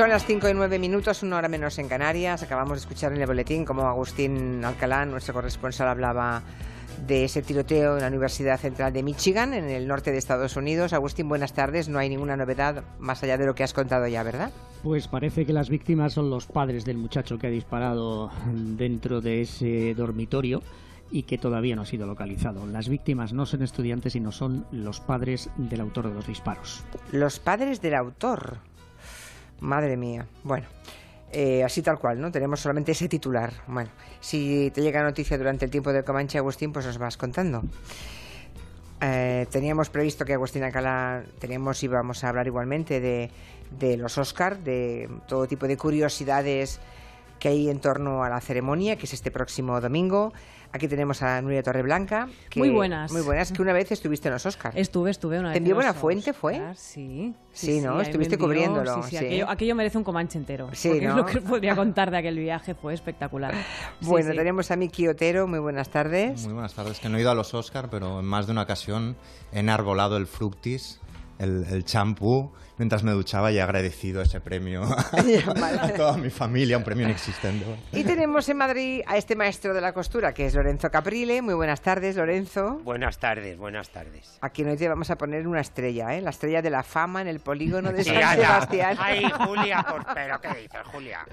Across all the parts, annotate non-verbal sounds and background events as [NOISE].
Son las 5 y 9 minutos, una hora menos en Canarias. Acabamos de escuchar en el boletín cómo Agustín Alcalá, nuestro corresponsal, hablaba de ese tiroteo en la Universidad Central de Michigan, en el norte de Estados Unidos. Agustín, buenas tardes. No hay ninguna novedad más allá de lo que has contado ya, ¿verdad? Pues parece que las víctimas son los padres del muchacho que ha disparado dentro de ese dormitorio y que todavía no ha sido localizado. Las víctimas no son estudiantes, sino son los padres del autor de los disparos. Los padres del autor. Madre mía. Bueno, eh, así tal cual, ¿no? Tenemos solamente ese titular. Bueno, si te llega noticia durante el tiempo del Comanche, Agustín, pues nos vas contando. Eh, teníamos previsto que Agustín Alcalá, teníamos, íbamos a hablar igualmente de, de los Oscar, de todo tipo de curiosidades que hay en torno a la ceremonia, que es este próximo domingo. Aquí tenemos a Nuria Torreblanca. Que, muy buenas. Muy buenas, que una vez estuviste en los Oscars. Estuve, estuve una vez. ¿Te envió Buena Fuente, fue? Sí. Sí, ¿no? Estuviste cubriéndolo. Sí, sí, Aquello, merece un comanche entero. Sí, ¿no? lo que podría contar de aquel viaje, fue espectacalar. bueno, tenemos a Miki Otero, muy buenas tardes. Muy buenas tardes, que no he ido a los Oscars, pero en más de una ocasión he enarbolado el fructis el champú mientras me duchaba y he agradecido ese premio [LAUGHS] [LAUGHS] a toda mi familia, un premio inexistente. Y tenemos en Madrid a este maestro de la costura, que es Lorenzo Caprile. Muy buenas tardes, Lorenzo. Buenas tardes, buenas tardes. Aquí hoy te vamos a poner una estrella, ¿eh? La estrella de la fama en el polígono de San Sebastián. Ay, [LAUGHS] Julia, pues, pero ¿qué dices, Julia?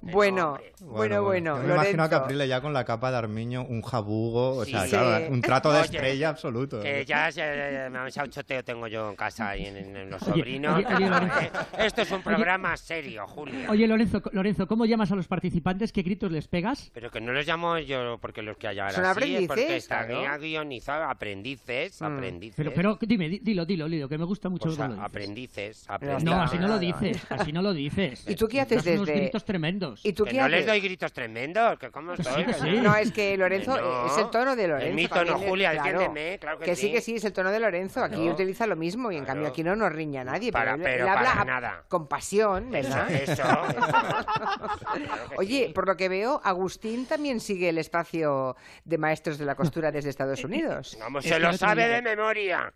bueno, bueno, bueno, me imagino a Caprile ya con la capa de Armiño, un jabugo, o sea, un trato de estrella absoluto. Que ya se, me ha choteo tengo yo en casa y en los sobrinos. [LAUGHS] Esto es un programa serio, Julio. Oye, Lorenzo, Lorenzo, ¿cómo llamas a los participantes? ¿Qué gritos les pegas? Pero que no los llamo yo porque los que haya Son aprendices, porque está guionizado, aprendices, mm. aprendices. Pero, pero dime, dilo, dilo, dilo, que me gusta mucho. Pues aprendices, aprendices. No, así no lo dices, [LAUGHS] así no lo dices. ¿Y tú qué haces desde...? Unos gritos tremendos. ¿Y tú que qué no les doy gritos tremendos, que cómo estoy. No, es que Lorenzo, es el tono de Lorenzo. Es mi tono, Julia, entiéndeme, claro que, que sí. que sí, es el tono de Lorenzo. Aquí utiliza lo mismo y en cambio aquí no nos riña nadie. Para, pero, habla nada. con pasión, ¿verdad? Eso, [LAUGHS] Oye, por lo que veo, Agustín también sigue el espacio de maestros de la costura desde Estados [LAUGHS] Unidos. Vamos, se lo sabe de memoria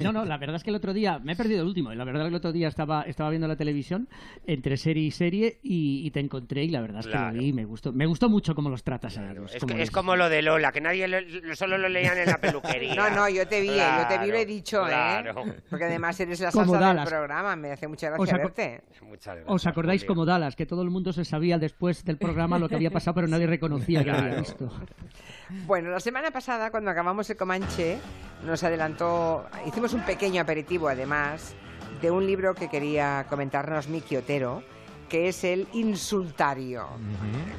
no, no, la verdad es que el otro día, me he perdido el último, y la verdad es que el otro día estaba, estaba viendo la televisión entre serie y serie y, te encontré y la verdad es que lo vi, me gustó, me gustó mucho cómo los tratas a ellos. Es, como lo de Lola, que nadie solo lo leían en la peluquería. [LAUGHS] No, no, yo te vi, yo te vi lo he dicho, ¿eh? Porque además eres la [LAUGHS] salsa del programa, me hace mucha gracia verte. Muchas gracias, ¿Os acordáis como Dallas, que todo el mundo se sabía después del programa lo que había pasado, pero nadie [LAUGHS] reconocía que había visto? Bueno, la semana pasada, cuando acabamos el Comanche, nos adelantó, hicimos un pequeño aperitivo además de un libro que quería comentarnos Miki Otero, que es el Insultario,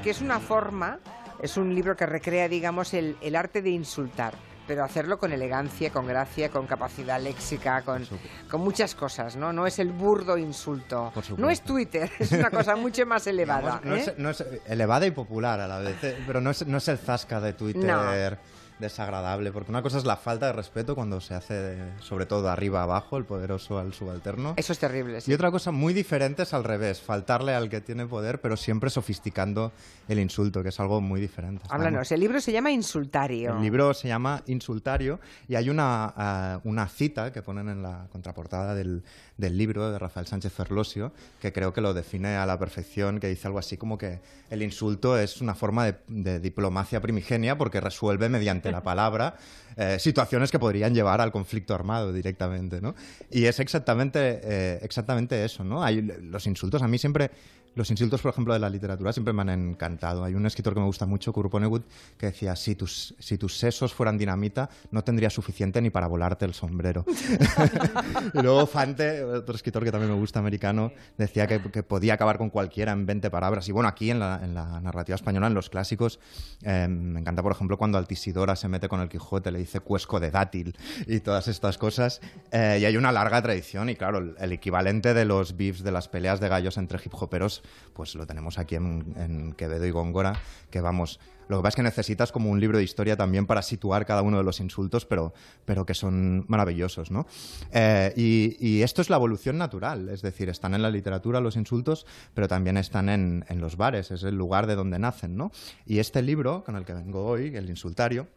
que es una forma, es un libro que recrea, digamos, el, el arte de insultar pero hacerlo con elegancia, con gracia, con capacidad léxica, con, con muchas cosas, ¿no? No es el burdo insulto. No es Twitter, es una cosa mucho más [LAUGHS] elevada. no, es, ¿eh? elevada y popular a la vez, ¿eh? pero no es, no es el zasca de Twitter desagradable, porque una cosa es la falta de respeto cuando se hace, sobre todo de arriba abajo, el poderoso al subalterno. Eso es terrible. Y otra cosa muy diferente es al revés, faltarle al que tiene poder, pero siempre sofisticando el insulto, que es algo muy diferente. Háblanos, el libro se llama Insultario. El libro se llama Insultario y hay una, eh, una cita que ponen en la contraportada del, del libro de Rafael Sánchez Ferlosio, que creo que lo define a la perfección, que dice algo así como que el insulto es una forma de, diplomacia primigenia porque resuelve mediante la palabra eh, situaciones que podrían llevar al conflicto armado directamente, ¿no? Y es exactamente, eh, exactamente eso, ¿no? Hay, los insultos a mí siempre los insultos, por ejemplo, de la literatura siempre me han encantado. Hay un escritor que me gusta mucho, Kurt Vonnegut, que decía, si tus, si tus sesos fueran dinamita, no tendría suficiente ni para volarte el sombrero. [LAUGHS] y luego Fante, otro escritor que también me gusta, americano, decía que, podía acabar con cualquiera en 20 palabras. Y bueno, aquí en la, narrativa española, en los clásicos, eh, me encanta, por ejemplo, cuando Altisidora se mete con el Quijote, le dice cuesco de dátil y todas estas cosas. Eh, y hay una larga tradición y claro, el, equivalente de los beefs, de las peleas de gallos entre hip hoperos pues lo tenemos aquí en, Quevedo y Góngora, que vamos, lo que pasa es que necesitas como un libro de historia también para situar cada uno de los insultos, pero, pero que son maravillosos, ¿no? Eh, y, esto es la evolución natural, es decir, están en la literatura los insultos, pero también están en, en los bares, es el lugar de donde nacen, ¿no? Y este libro, con el que vengo hoy, El Insultario,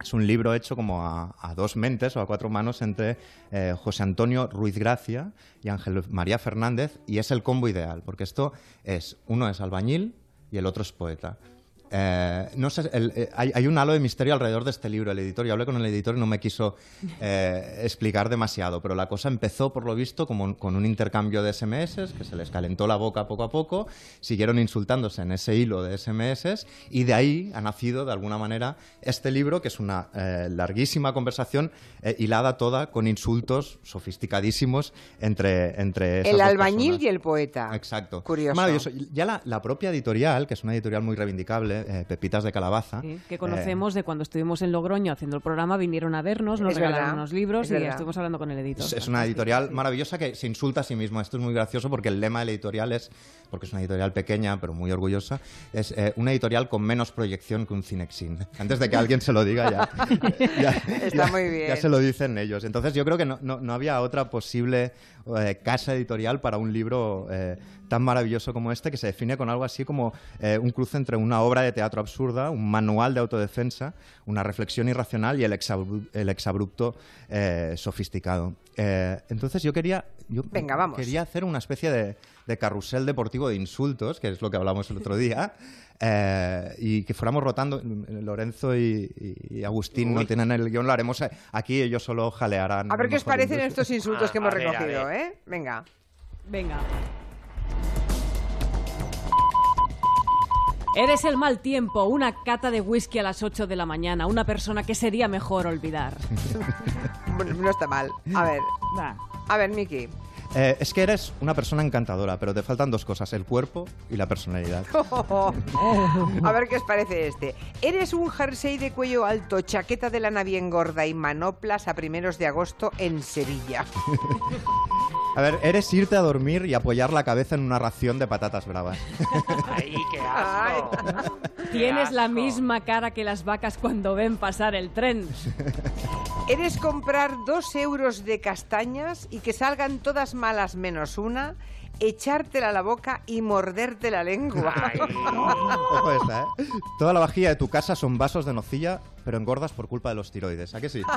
es un libro hecho como a, dos mentes o a cuatro manos entre eh, José Antonio Ruiz Gracia y Ángel María Fernández y es el combo ideal, porque esto es, uno es albañil y el otro es poeta. Eh, no sé, eh, hay, un halo de misterio alrededor de este libro. El editor, yo hablé con el editor y no me quiso eh, explicar demasiado, pero la cosa empezó, por lo visto, como con un intercambio de SMS, que se les calentó la boca poco a poco, siguieron insultándose en ese hilo de SMS y de ahí ha nacido, de alguna manera, este libro, que es una larguísima conversación hilada toda con insultos sofisticadísimos entre, entre El albañil y el poeta. Exacto. Curioso. Maravilloso. Ya la propia editorial, que es una editorial muy reivindicable, eh, pepitas de calabaza. que conocemos de cuando estuvimos en Logroño haciendo el programa, vinieron a vernos, nos regalaron unos libros y estuvimos hablando con el editor. Es, una editorial maravillosa que se insulta a sí mismo. Esto es muy gracioso porque el lema de la editorial es, porque es una editorial pequeña pero muy orgullosa, es eh, una editorial con menos proyección que un Cinexin. Antes de que alguien se lo diga ya, [LAUGHS] Está muy bien. ya se lo dicen ellos. Entonces yo creo que no, no, había otra posible eh, casa editorial para un libro tan maravilloso como este que se define con algo así como un cruce entre una obra de teatro absurda, un manual de autodefensa, una reflexión irracional y el, exabrupto eh, sofisticado. Eh, entonces yo quería, yo quería hacer una especie de, carrusel deportivo de insultos, que es lo que hablamos el otro día, eh, y que fuéramos rotando. Lorenzo y, Agustín no tienen el guion, lo haremos aquí, ellos solo jalearán. A ver qué os parecen estos insultos que hemos recogido, ¿eh? Venga. Venga. Eres el mal tiempo, una cata de whisky a las 8 de la mañana, una persona que sería mejor olvidar. [LAUGHS] no está mal. A ver. [LAUGHS] A ver, Miki. Eh, es que eres una persona encantadora, pero te faltan dos cosas, el cuerpo y la personalidad. [LAUGHS] a ver qué os parece este. Eres un jersey de cuello alto, chaqueta de lana bien gorda y manoplas a primeros de agosto en Sevilla. [LAUGHS] A ver, eres irte a dormir y apoyar la cabeza en una ración de patatas bravas. [LAUGHS] ¡Ay, qué asco! Tienes la misma cara que las vacas cuando ven pasar el tren. [LAUGHS] Eres comprar dos euros de castañas y que salgan todas malas menos una echártela a la boca y morderte la lengua. [LAUGHS] ¿eh? Toda la vajilla de tu casa son vasos de nocilla, pero engordas por culpa de los tiroides. ¿A qué sí? [LAUGHS]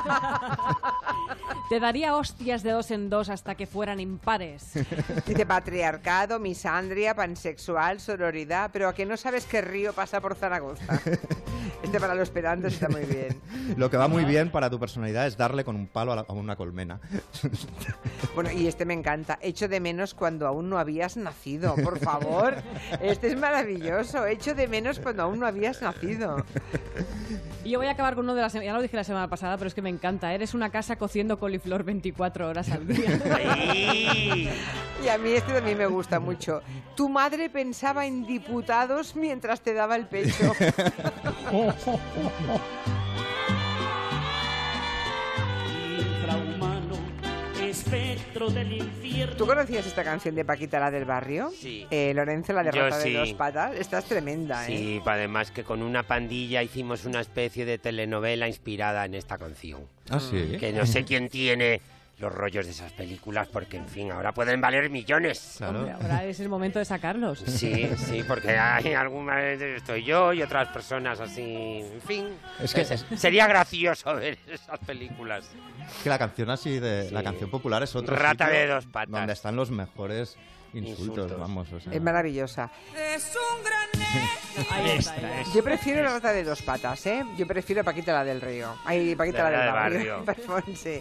Te daría hostias de dos en dos hasta que fueran impares. [LAUGHS] Dice patriarcado, misandria, pansexual, sororidad, pero a que no sabes qué río pasa por Zaragoza. [LAUGHS] Este para los pedantes está muy bien. Lo que va muy bien para tu personalidad es darle con un palo a, una colmena. Bueno, y este me encanta. Echo de menos cuando aún no habías nacido, por favor. Este es maravilloso. Echo de menos cuando aún no habías nacido. Y yo voy a acabar con uno de las... Ya lo dije la semana pasada, pero es que me encanta. Eres una casa cociendo coliflor 24 horas al día. [LAUGHS] y a mí este también me gusta mucho. Tu madre pensaba en diputados mientras te daba el pecho. [LAUGHS] del infierno. ¿Tú conocías esta canción de Paquita, la del barrio? Sí. Eh, Lorenzo, la derrota de dos patas. Esta es tremenda, ¿eh? Sí, además que con una pandilla hicimos una especie de telenovela inspirada en esta canción. Ah, sí. Que no sé quién tiene los rollos de esas películas porque, en fin, ahora pueden valer millones. ahora [LAUGHS] es el momento de sacarlos. Sí, sí, porque hay algunas estoy yo y otras personas así, en fin. Es que sería gracioso ver esas películas. que la canción así de la canción popular es otra Rata de dos patas. Donde están los mejores insultos, vamos. Es maravillosa. Es un gran [LAUGHS] Yo prefiero la rata de dos patas, ¿eh? Yo prefiero Paquita la del Río. Ay, Paquita la, del barrio. [LAUGHS] sí.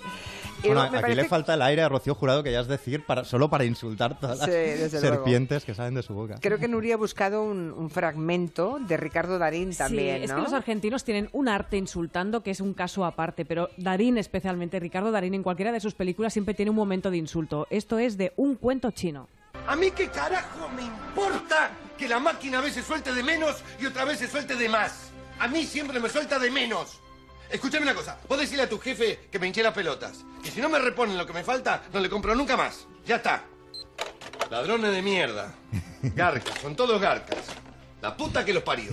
Bueno, aquí le falta el aire a Rocío Jurado, que ya es decir, para, solo para insultar todas las serpientes que salen de su boca. Creo que Nuria ha buscado un, fragmento de Ricardo Darín también, sí, es que los argentinos tienen un arte insultando que es un caso aparte, pero Darín especialmente, Ricardo Darín en cualquiera de sus películas siempre tiene un momento de insulto. Esto es de un cuento chino. ¿A mí qué carajo me importa que la máquina a veces suelte de menos y otra vez se suelte de más? A mí siempre me suelta de menos. Escúchame una cosa, vos decirle a tu jefe que me hinché las pelotas. Que si no me reponen lo que me falta, no le compro nunca más. Ya está. Ladrones de mierda. [LAUGHS] Garcas, son todos garcas. La puta que los parió.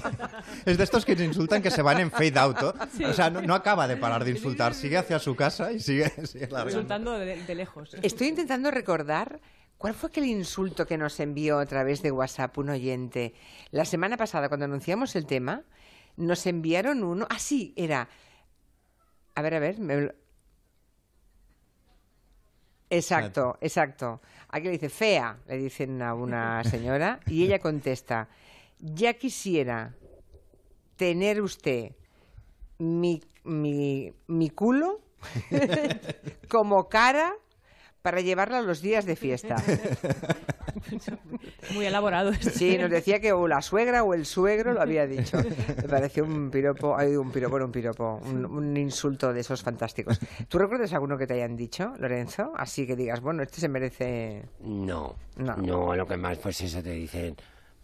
Es de estos que se insultan que se van en fade out. O sea, no, acaba de parar de insultar. Sigue hacia su casa y sigue, sigue Insultando de, lejos. Estoy intentando recordar ¿Cuál fue aquel insulto que nos envió a través de WhatsApp un oyente? La semana pasada, cuando anunciamos el tema, nos enviaron uno. Ah, sí, era A ver, a ver. Exacto, exacto. Aquí le dice fea, le dicen a una [LAUGHS] señora, y ella contesta, ya quisiera tener usted mi, mi, mi culo [LAUGHS] [LAUGHS] como cara para llevarla a los días de fiesta. [LAUGHS] Muy elaborado. Sí, nos decía que o la suegra o el suegro lo había dicho. Me pareció un piropo, hay un piropo, un piropo, un, insulto de esos fantásticos. ¿Tú recuerdas alguno que te hayan dicho, Lorenzo? Así que digas, bueno, este se merece... No, no, no lo que más pues eso te dicen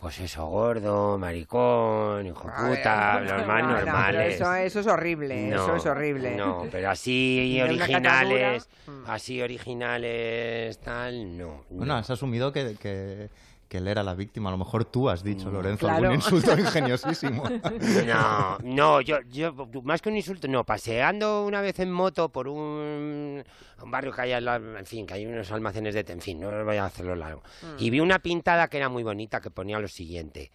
pues eso, gordo, maricón, hijo puta, los más normales. eso, eso, es horrible, eso es horrible. No, pero así [LAUGHS] originales, mm. así originales, tal, no. Bueno, has asumido que, que que él era la víctima. A lo mejor tú has dicho, mm, Lorenzo, algún insulto [LAUGHS] ingeniosísimo. No, no, yo, yo, más que un insulto, no, paseando una vez en moto por un, barrio que hay, en fin, que hay unos almacenes de, en fin, no voy a hacerlo largo. Mm. Y vi una pintada que era muy bonita que ponía lo siguiente.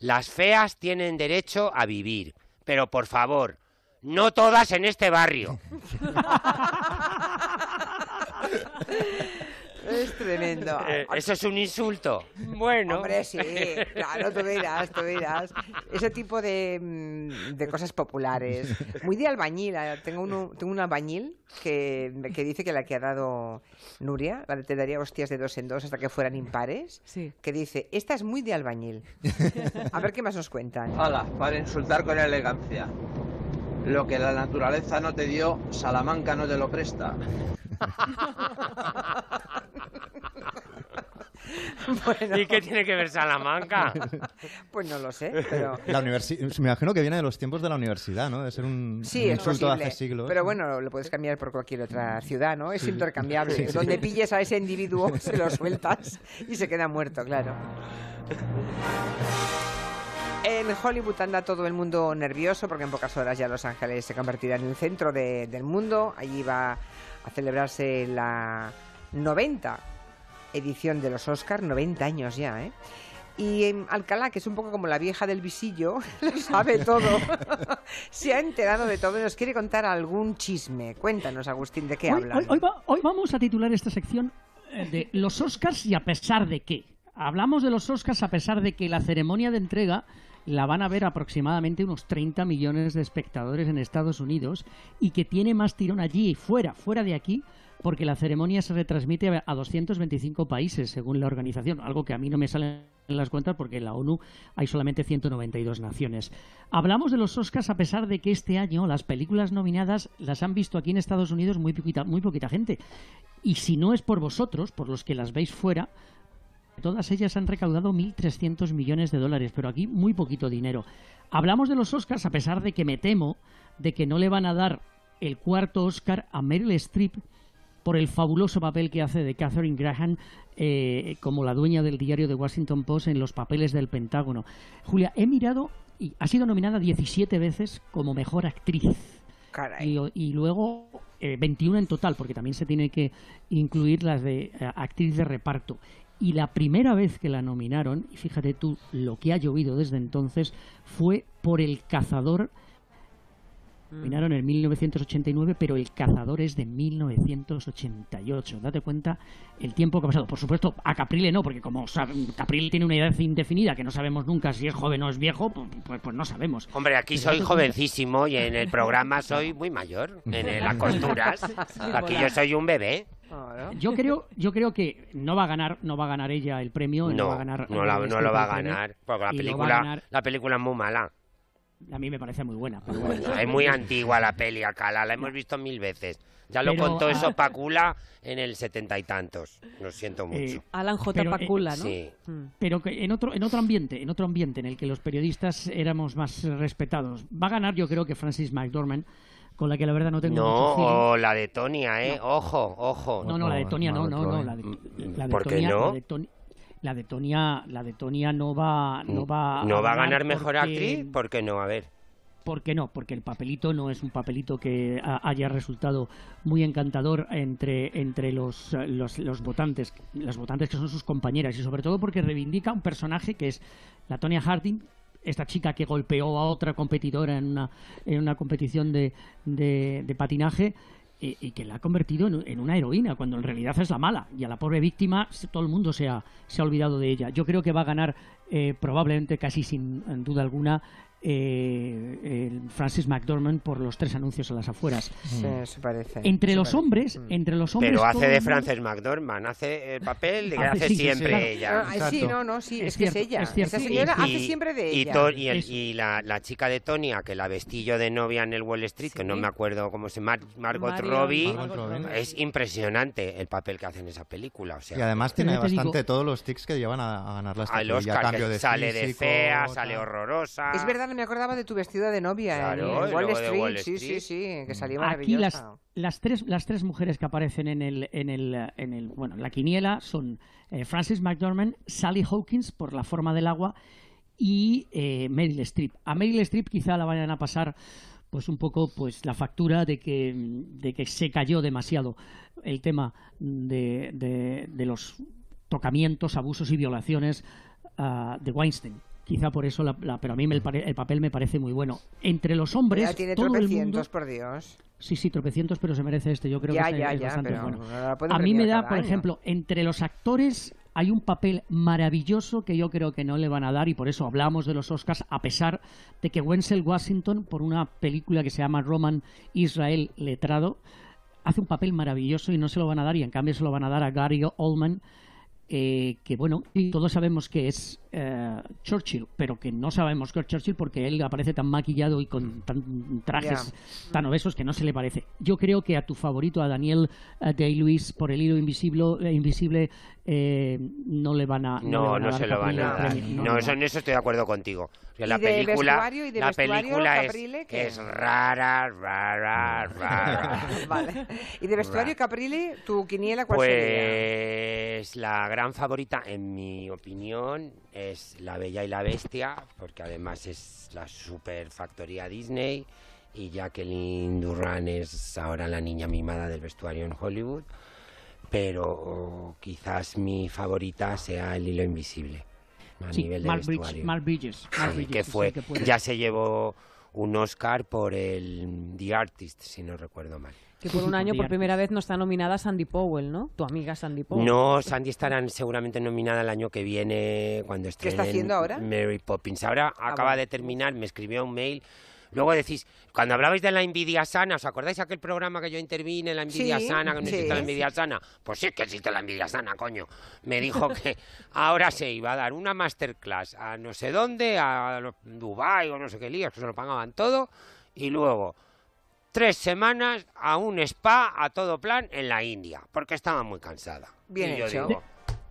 Las feas tienen derecho a vivir, pero por favor, no todas en este barrio. [LAUGHS] Es tremendo. [LAUGHS] Eh, eso es un insulto. Bueno. Hombre, sí, claro, tú verás, tú verás. Ese tipo de, mm, de cosas populares. Muy de albañil. Eh, tengo, uno, tengo un albañil que, que dice que la que ha dado Nuria, la de te daría hostias de dos en dos hasta que fueran impares, sí. que dice, esta es muy de albañil. A ver qué más nos cuentan. Hola, para insultar con elegancia. Lo que la naturaleza no te dio, Salamanca no te lo presta. ¿Y qué tiene que ver Salamanca? Pues no lo sé, pero... La me imagino que viene de los tiempos de la universidad, ¿no? De ser un, sí, insulto de hace siglos. Pero bueno, lo puedes cambiar por cualquier otra ciudad, ¿no? Es intercambiable. Donde pilles a ese individuo, se lo sueltas y se queda muerto, claro. En Hollywood anda todo el mundo nervioso porque en pocas horas ya Los Ángeles se convertirá en el centro del mundo. Allí va a celebrarse la 90 edición de los Oscars, 90 años ya, ¿eh? Y Alcalá, que es un poco como la vieja del visillo, [LAUGHS] lo sabe todo. [LAUGHS] Se ha enterado de todo y nos quiere contar algún chisme. Cuéntanos, Agustín, ¿de qué habla? Hoy, vamos a titular esta sección eh, de los Oscars y a pesar de qué. Hablamos de los Oscars a pesar de que la ceremonia de entrega la van a ver aproximadamente unos 30 millones de espectadores en Estados Unidos y que tiene más tirón allí y fuera, fuera de aquí, porque la ceremonia se retransmite a 225 países, según la organización, algo que a mí no me sale en las cuentas porque en la ONU hay solamente 192 naciones. Hablamos de los Oscars a pesar de que este año las películas nominadas las han visto aquí en Estados Unidos muy poquita, muy poquita gente. Y si no es por vosotros, por los que las veis fuera, Todas ellas han recaudado 1.300 millones de dólares, pero aquí muy poquito dinero. Hablamos de los Oscars a pesar de que me temo de que no le van a dar el cuarto Oscar a Meryl Streep por el fabuloso papel que hace de Catherine Graham eh, como la dueña del diario de Washington Post en los papeles del Pentágono. Julia, he mirado y ha sido nominada 17 veces como mejor actriz. Y, luego 21 eh, en total, porque también se tiene que incluir las de eh, actriz de reparto. Y la primera vez que la nominaron, y fíjate tú lo que ha llovido desde entonces, fue por El Cazador Terminaron en 1989, pero El Cazador es de 1988. Date cuenta el tiempo que ha pasado. Por supuesto, a Caprile no, porque como Caprile tiene una edad indefinida que no sabemos nunca si es joven o es viejo, pues, pues, pues no sabemos. Hombre, aquí soy jovencísimo y en el [LAUGHS] programa soy muy mayor, en las [LAUGHS] costuras. Aquí yo soy un bebé. Yo creo, yo creo que no va a ganar, no va a ganar ella el premio, no, va a ganar. No, no lo va a ganar, porque la película, la película es muy mala. A mí me parece muy buena. Es muy antigua la peli, Alcalá, la hemos visto mil veces. Ya lo contó eso Pacula en el setenta y tantos. Lo siento eh, mucho. Alan J. Eh, Pacula, ¿no? Sí. Mm. Pero que en otro, en otro ambiente, en otro ambiente en el que los periodistas éramos más respetados. Va a ganar, yo creo que Francis McDormand con la que la verdad no tengo no, o la de Tonia, ¿eh? Ojo, ojo. No, no, la de Tonia no, no, no. La de, la ¿Por qué no? la de Tonia, la de Tonia no va, no va. ¿No va a ganar mejor actriz? ¿Por qué no? A ver. ¿Por qué no? Porque el papelito no es un papelito que haya resultado muy encantador entre, entre los, los, los, votantes, las votantes que son sus compañeras, y sobre todo porque reivindica un personaje que es la Tonia Harding, esta chica que golpeó a otra competidora en una, en una competición de, de, de patinaje y, y que la ha convertido en, en una heroína, cuando en realidad es la mala. Y a la pobre víctima todo el mundo se ha, se ha olvidado de ella. Yo creo que va a ganar eh, probablemente, casi sin duda alguna, eh, el Francis McDormand por los tres anuncios a las afueras. Sí, eso parece. Entre los parece. hombres, Mm. entre los hombres Pero hace de Frances McDormand, hace el papel de que Hace- hace sí, sí, siempre claro. ella. Ah, sí, no, no, sí, es, Es que es cierto, ella. es cierto. Esa Y- señora y- hace siempre de y ella. to- y, el- Es- y la, la chica de Tonya, que la vestillo de novia en el Wall Street, que no me acuerdo cómo se llama, Margot Marion- Robbie, Margot es impresionante el papel que hace en esa película. O sea, Y además tiene digo- bastante todos los tics que llevan a, a ganar la al estatuilla, Oscar, cambio que de sale de físico, fea, sale horrorosa. Es verdad, no me acordaba de tu vestido de novia Claro, en, y en Wall, Street. Sí, sí, sí, que salió Aquí las, las tres las tres mujeres que aparecen en el en el en el bueno en la quiniela son eh, Frances McDormand, Sally Hawkins por la forma del agua y eh, Meryl Streep. A Meryl Streep quizá la vayan a pasar pues un poco pues la factura de que de que se cayó demasiado el tema de, de, de los tocamientos, abusos y violaciones ah, de Weinstein. Quizá por eso, la, la- pero a mí me el, papel me parece muy bueno. Entre los hombres, Ya tiene todo el mundo, tropecientos, por Dios. Sí, sí, tropecientos, pero se merece este. Yo creo Ya, que este ya, es ya, bastante pero bueno. no A mí me da, por año. ejemplo, entre los actores hay un papel maravilloso que yo creo que no le van a dar y por eso hablamos de los Oscars, a pesar de que Wenzel Washington, por una película que se llama Roman Israel Letrado, hace un papel maravilloso y no se lo van a dar y en cambio se lo van a dar a Gary Oldman. eh, que bueno, todos sabemos que es eh, Churchill, pero que no sabemos que es Churchill porque él aparece tan maquillado y con tan trajes tan obesos que no se le parece. Yo creo que a tu favorito, a Daniel eh, Day-Lewis, por el hilo invisible, eh, invisible eh, no le van a. No, van a no dar se lo van a dar. premio. No, eso, en eso estoy de acuerdo contigo. Que la ¿Y de película, vestuario? ¿Y de la película es, Caprile, es rara, rara, rara. [LAUGHS] Vale. ¿Y de vestuario Caprile, tu quiniela cuál sería? Pues la gran favorita, en mi opinión, es La Bella y la Bestia, porque además es la super factoría Disney y Jacqueline Durran es ahora la niña mimada del vestuario en Hollywood, pero quizás mi favorita sea El Hilo Invisible, a Sí, nivel de Mark, Bridges, vestuario. Mark Bridges. Mark Sí, Bridges, que fue, que ya se llevó un Oscar por el The Artist, si no recuerdo mal. Que por un año, por primera vez, no está nominada Sandy Powell, ¿no? Tu amiga Sandy Powell. No, Sandy estará seguramente nominada el año que viene cuando esté está haciendo ahora? Mary Poppins. Ahora acaba bueno. de terminar, me escribió un mail. Luego decís, cuando hablabais de la envidia sana, ¿os acordáis aquel programa que yo intervine, la envidia Sí, sana, que no sí. existe la envidia sana? Pues sí que existe la envidia sana, coño. Me dijo [LAUGHS] que ahora se iba a dar una masterclass a no sé dónde, a Dubái o no sé qué líos, que se lo pagaban todo, y luego tres semanas a un spa a todo plan en la India, porque estaba muy cansada. Bien y yo hecho. digo,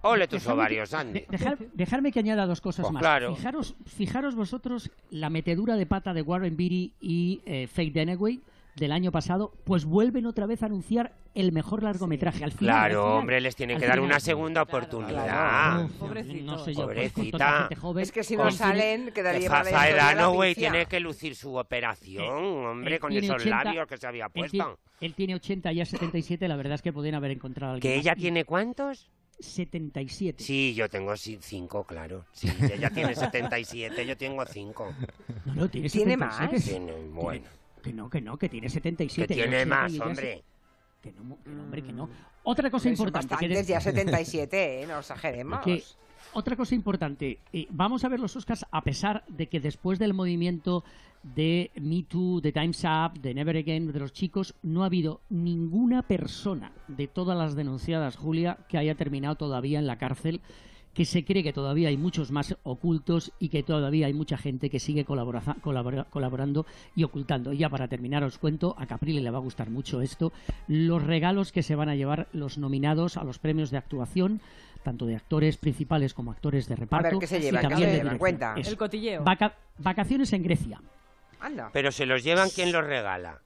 ole tus Dejadme ovarios, que- Andy. de- dejar- dejarme que añada dos cosas Pues más. claro. Fijaros, fijaros vosotros la metedura de pata de Warren Beatty y eh, Faye Dunaway del año pasado, pues vuelven otra vez a anunciar el mejor largometraje. Al final, al Claro, final, hombre, les tienen al que dar final. una segunda Claro, oportunidad. claro. Uf, Pobrecitos. No sé yo, pues, con Pobrecita. gente joven, Es que si no con- salen, Que quedaría Dunaway pifia. tiene que lucir su operación, hombre, él con tiene esos 80, labios que se había puesto. tiene, él tiene 80 y ya 77, la verdad es que podrían haber encontrado a alguien ¿Que más. ella Y tiene cuántos? 77. Sí, yo tengo 5, claro. Sí, [LAUGHS] ella tiene 77, yo tengo 5. No, no, tiene ¿Tiene 77. Tiene, bueno, Que no, que no, que tiene que 77. y tiene 80 más, hombre. Que no, que no, hombre, que no. Otra cosa importante. que de- ya [LAUGHS] 77, ¿eh? No exageremos. que- otra cosa importante. eh, vamos a ver los Oscars a pesar de que después del movimiento de Me Too, de Time's Up, de Never Again, de los chicos, no ha habido ninguna persona de todas las denunciadas, Julia, que haya terminado todavía en la cárcel que se cree que todavía hay muchos más ocultos y que todavía hay mucha gente que sigue colabora- colabora- colaborando y ocultando. Y ya para terminar os cuento, a Caprile le va a gustar mucho esto, los regalos que se van a llevar los nominados a los premios de actuación, tanto de actores principales como actores de reparto. ¿qué se y llevan? ¿Qué se llevan? dirección. Cuenta. Eso. El cotilleo. Vaca- vacaciones en Grecia. Anda. Pero se los llevan, ¿quién los regala?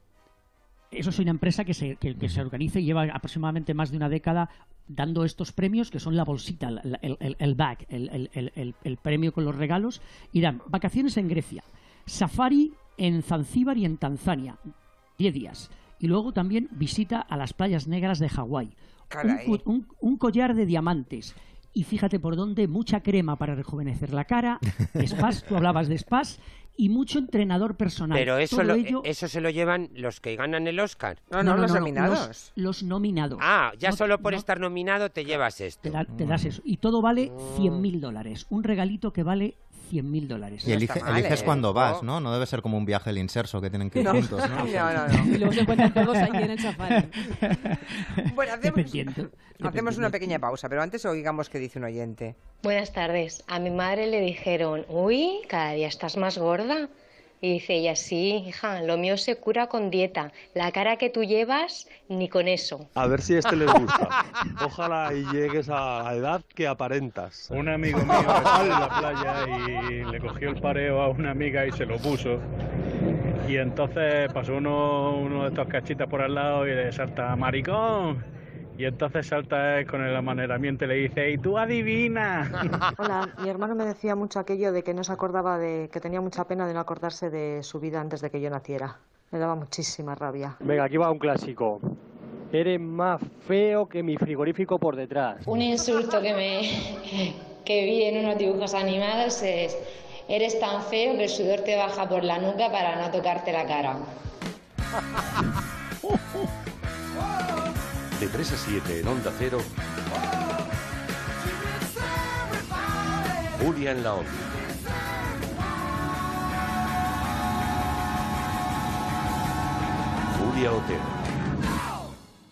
Eso es una empresa que se, que, que se organiza y lleva aproximadamente más de una década dando estos premios, que son la bolsita, el, el, el bag, el, el- el- el- el premio con los regalos, y dan vacaciones en Grecia, safari en Zanzíbar y en Tanzania, 10 días, y luego también visita a las playas negras de Hawái, un collar de diamantes y fíjate por dónde, mucha crema para rejuvenecer la cara, [LAUGHS] spas, tú hablabas de spas, y mucho entrenador personal. Pero eso, Todo lo- ello- eso se lo llevan los que ganan el Oscar. No, no, los nominados. Los, los nominados. Ah, ya No- solo por no estar nominado te llevas esto. te, da- te das eso. Y todo vale 100.000 dólares. Un regalito que vale 100.000 dólares. Y elige- mal, eliges ¿eh? cuando vas. ¿no? No debe ser como un viaje al inserso que tienen que ir No, juntos, ¿no? no, no, no. [LAUGHS] Y luego se encuentran todos ahí en el safari. [LAUGHS] Bueno, hacemos, Dependiendo, hacemos una pequeña pausa, pero antes oigamos qué dice un oyente. Buenas tardes. A mi madre le dijeron, uy, cada día estás más gorda. Y dice ella, sí, hija, lo mío se cura con dieta. La cara que tú llevas, ni con eso. A ver si a este le gusta. [LAUGHS] Ojalá y llegues a la edad que aparentas. Un amigo mío estaba en la playa y le cogió el pareo a una amiga y se lo puso. Y entonces pasó uno, uno de estos cachitas por al lado y le salta maricón. Y entonces salta con el amaneramiento y le dice, ¿y tú adivina? [LAUGHS] Hola, mi hermano me decía mucho aquello de que no se acordaba de que tenía mucha pena de no acordarse de su vida antes de que yo naciera. Me daba muchísima rabia. Venga, aquí va un clásico. Eres más feo que mi frigorífico por detrás. Un insulto que me que vi en unos dibujos animados es eres tan feo que el sudor te baja por la nuca para no tocarte la cara. [LAUGHS] De 3 a 7 en Onda Cero. Julia en la Onda. Julia Otero.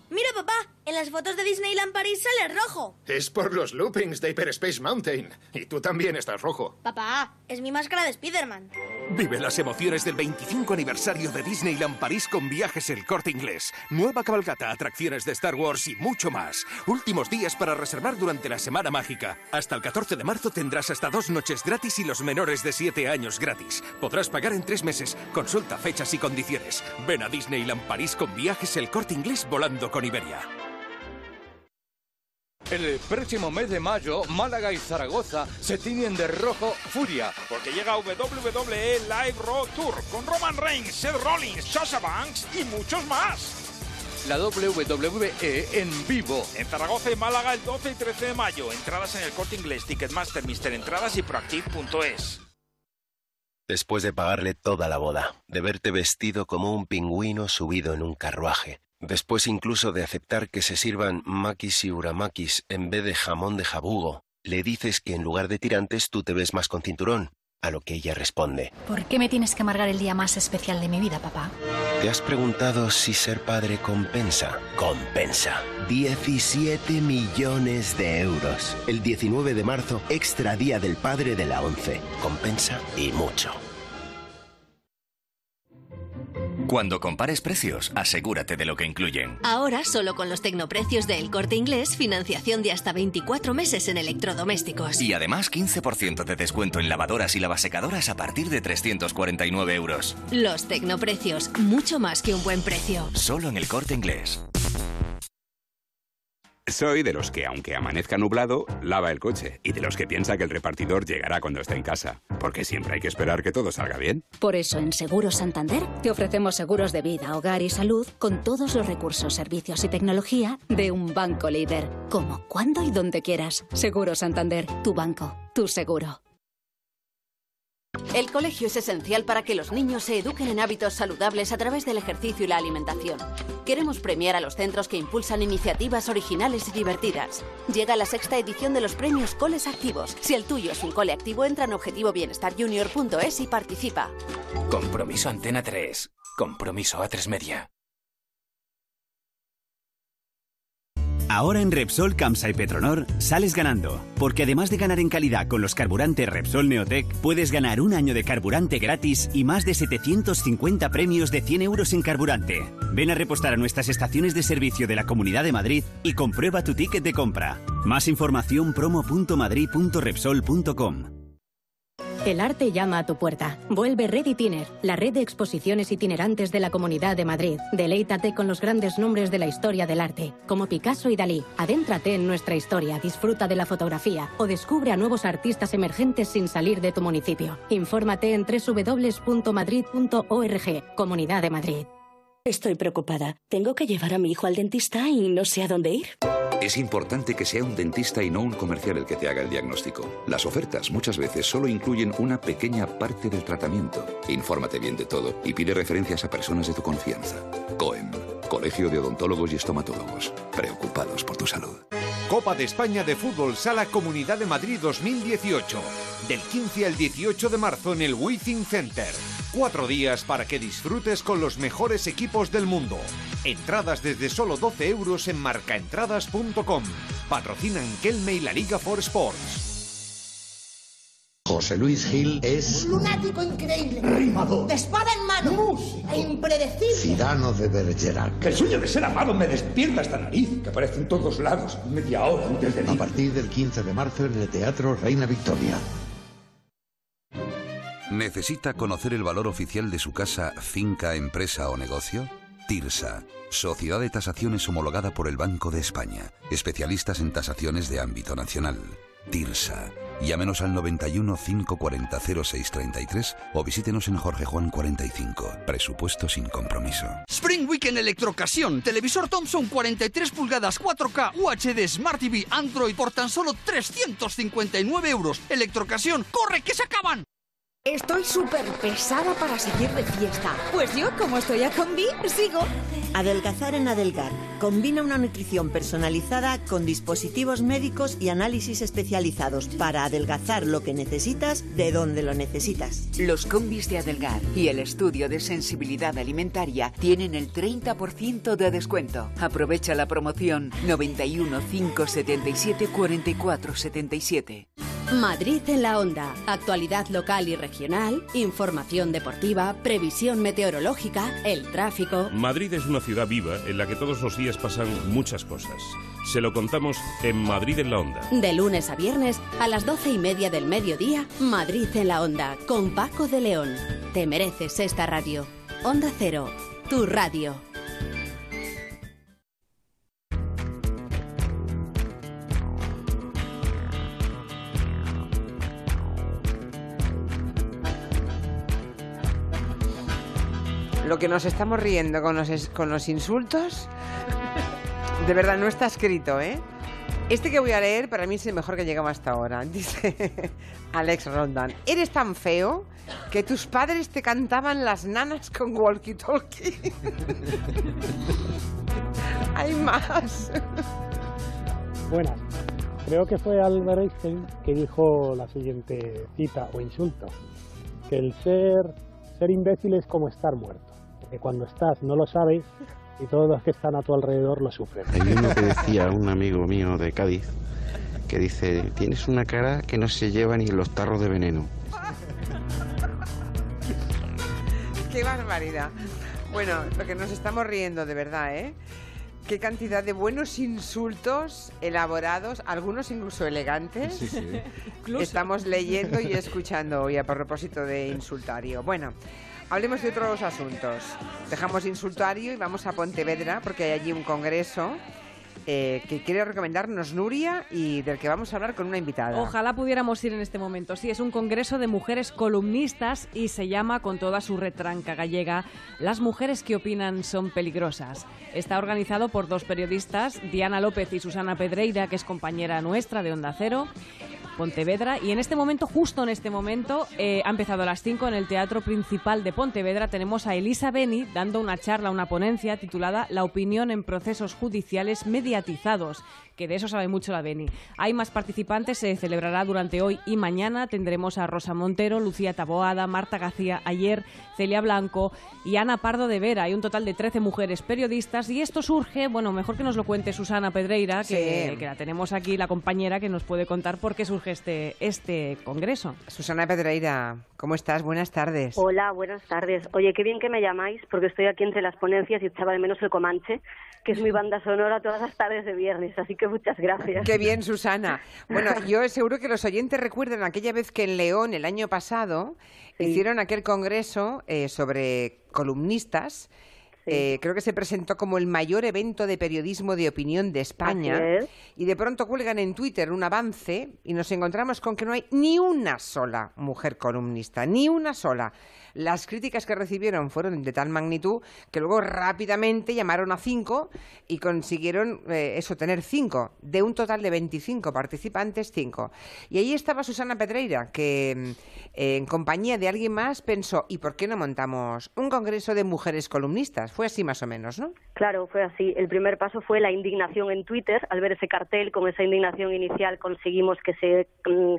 Mira, papá, en las fotos de Disneyland París sale rojo. Es por los loopings de Hyperspace Mountain. Y tú también estás rojo. Papá, es mi máscara de Spider-Man. Vive las emociones del 25 aniversario de Disneyland París con viajes El Corte Inglés. Nueva cabalgata, atracciones de Star Wars y mucho más. Últimos días para reservar durante la Semana Mágica. Hasta el 14 de marzo tendrás hasta dos noches gratis y los menores de 7 años gratis. Podrás pagar en tres meses. Consulta fechas y condiciones. Ven a Disneyland París con viajes El Corte Inglés volando con Iberia. El próximo mes de mayo, Málaga y Zaragoza se tiñen de rojo furia. Porque llega WWE Live Raw Tour con Roman Reigns, Seth Rollins, Sasha Banks y muchos más. La WWE en vivo. En Zaragoza y Málaga el 12 y 13 de mayo. Entradas en el corte inglés, Ticketmaster, Mister Entradas y Proactive.es. Después de pagarle toda la boda, de verte vestido como un pingüino subido en un carruaje, después incluso de aceptar que se sirvan makis y uramakis en vez de jamón de jabugo, le dices que en lugar de tirantes tú te ves más con cinturón, a lo que ella responde. ¿Por qué me tienes que amargar el día más especial de mi vida, papá? ¿Te has preguntado si ser padre compensa? Compensa. 17 millones de euros. El 19 de marzo, extra día del padre de la 11. Compensa y mucho. Cuando compares precios, asegúrate de lo que incluyen. Ahora, solo con los tecnoprecios de El Corte Inglés, financiación de hasta 24 meses en electrodomésticos. Y además 15% de descuento en lavadoras y lavasecadoras a partir de 349 euros. Los tecnoprecios, mucho más que un buen precio. Solo en El Corte Inglés. Soy de los que, aunque amanezca nublado, lava el coche. Y de los que piensa que el repartidor llegará cuando esté en casa. Porque siempre hay que esperar que todo salga bien. Por eso en Seguros Santander te ofrecemos seguros de vida, hogar y salud con todos los recursos, servicios y tecnología de un banco líder. Como, cuando y donde quieras. Seguros Santander, tu banco, tu seguro. El colegio es esencial para que los niños se eduquen en hábitos saludables a través del ejercicio y la alimentación. Queremos premiar a los centros que impulsan iniciativas originales y divertidas. Llega la sexta edición de los premios Coles Activos. Si el tuyo es un cole activo, entra en objetivobienestarjunior.es y participa. Compromiso Antena 3. Compromiso A3 Media. Ahora en Repsol, Camsa y Petronor sales ganando, porque además de ganar en calidad con los carburantes Repsol Neotec, puedes ganar un año de carburante gratis y más de 750 premios de 100 euros en carburante. Ven a repostar a nuestras estaciones de servicio de la Comunidad de Madrid y comprueba tu ticket de compra. Más información promo.madrid.repsol.com. El arte llama a tu puerta. Vuelve Red Itiner, la red de exposiciones itinerantes de la Comunidad de Madrid. Deleítate con los grandes nombres de la historia del arte, como Picasso y Dalí. Adéntrate en nuestra historia, disfruta de la fotografía o descubre a nuevos artistas emergentes sin salir de tu municipio. Infórmate en www.madrid.org, Comunidad de Madrid. Estoy preocupada. Tengo que llevar a mi hijo al dentista y no sé a dónde ir. Es importante que sea un dentista y no un comercial el que te haga el diagnóstico. Las ofertas muchas veces solo incluyen una pequeña parte del tratamiento. Infórmate bien de todo y pide referencias a personas de tu confianza. COEM, Colegio de Odontólogos y Estomatólogos, preocupados por tu salud. Copa de España de Fútbol Sala Comunidad de Madrid 2018. Del 15 al 18 de marzo en el Withing Center. Cuatro días para que disfrutes con los mejores equipos del mundo. Entradas desde solo 12 euros en marcaentradas.com. Patrocinan Kelme y la Liga for Sports. José Luis Gil es Un lunático increíble. Rimador. De espada en mano. E impredecible. Cirano de Bergerac. Que el sueño de ser amado me despierta esta nariz, que aparece en todos lados, media hora antes de A partir del 15 de marzo en el Teatro Reina Victoria. ¿Necesita conocer el valor oficial de su casa, finca, empresa o negocio? TIRSA, Sociedad de Tasaciones homologada por el Banco de España, especialistas en tasaciones de ámbito nacional. TIRSA. Llámenos al 91 540 0633 o visítenos en Jorge Juan 45. Presupuesto sin compromiso. Spring Weekend Electrocasión. Televisor Thompson 43 pulgadas 4K UHD Smart TV Android por tan solo 359 euros. Electrocasión. ¡Corre que se acaban! Estoy súper pesada para seguir de fiesta. Pues yo, como estoy a combi, sigo. Adelgazar en Adelgar. Combina una nutrición personalizada con dispositivos médicos y análisis especializados para adelgazar lo que necesitas de donde lo necesitas. Los combis de Adelgar y el estudio de sensibilidad alimentaria tienen el 30% de descuento. Aprovecha la promoción 91 577 44 77. Madrid en la onda. Actualidad local y regional, información deportiva, previsión meteorológica, el tráfico. Madrid es una ciudad viva en la que todos los días pasan muchas cosas. Se lo contamos en Madrid en la onda. De lunes a viernes a las doce y media del mediodía, Madrid en la onda, con Paco de León. Te mereces esta radio. Onda Cero, tu radio. Lo que nos estamos riendo con los, con los insultos, de verdad no está escrito, ¿eh? Este que voy a leer para mí es el mejor que llegamos hasta ahora. [LAUGHS] Dice Alex Rondan. Eres tan feo que tus padres te cantaban las nanas con walkie-talkie. [LAUGHS] Hay más. Buenas. Creo que fue Albert Einstein que dijo la siguiente cita o insulto, que el ser, ser imbécil es como estar muerto, porque cuando estás no lo sabes y todos los que están a tu alrededor lo sufren. Hay uno que decía, un amigo mío de Cádiz, que dice, tienes una cara que no se lleva ni los tarros de veneno. [LAUGHS] Qué barbaridad. Bueno, lo que nos estamos riendo de verdad, ¿eh? Qué cantidad de buenos insultos elaborados, algunos incluso elegantes. Sí, sí. Estamos leyendo y escuchando hoy a propósito de insultario. Bueno, hablemos de otros asuntos. Dejamos insultario y vamos a Pontevedra porque hay allí un congreso eh, que quiere recomendarnos Nuria y del que vamos a hablar con una invitada. Ojalá pudiéramos ir en este momento. Sí, es un congreso de mujeres columnistas y se llama con toda su retranca gallega Las mujeres que opinan son peligrosas. Está organizado por dos periodistas, Diana López y Susana Pedreira, que es compañera nuestra de Onda Cero. Pontevedra y en este momento, justo en este momento, eh, ha empezado a las 5 en el Teatro Principal de Pontevedra. Tenemos a Elisa Beni dando una charla, una ponencia titulada La opinión en procesos judiciales mediatizados, que de eso sabe mucho la Beni. Hay más participantes, se celebrará durante hoy y mañana. Tendremos a Rosa Montero, Lucía Taboada, Marta García ayer, Celia Blanco y Ana Pardo de Vera. Hay un total de 13 mujeres periodistas y esto surge, bueno, mejor que nos lo cuente Susana Pedreira, que, Sí. que la tenemos aquí, la compañera que nos puede contar por qué surge este, este congreso. Susana Pedreira, ¿cómo estás? Buenas tardes. Hola, buenas tardes. Oye, qué bien que me llamáis, porque estoy aquí entre las ponencias y echaba de menos el Comanche, que es mi [LAUGHS] banda sonora todas las tardes de viernes, así que [LAUGHS] muchas gracias. Qué bien, Susana. [LAUGHS] Bueno, yo seguro que los oyentes recuerdan aquella vez que en León, el año pasado, hicieron aquel congreso eh, sobre columnistas eh, creo que se presentó como el mayor evento de periodismo de opinión de España. Es. Y de pronto cuelgan en Twitter un avance y nos encontramos con que no hay ni una sola mujer columnista, ni una sola. Las críticas que recibieron fueron de tal magnitud que luego rápidamente llamaron a cinco y consiguieron eh, eso, tener cinco. De un total de 25 participantes, cinco. Y ahí estaba Susana Pedreira, que mm, en compañía de alguien más pensó, ¿y por qué no montamos un congreso de mujeres columnistas? Fue así más o menos, ¿no? Claro, fue así. El primer paso fue la indignación en Twitter. Al ver ese cartel, con esa indignación inicial, conseguimos que se mm,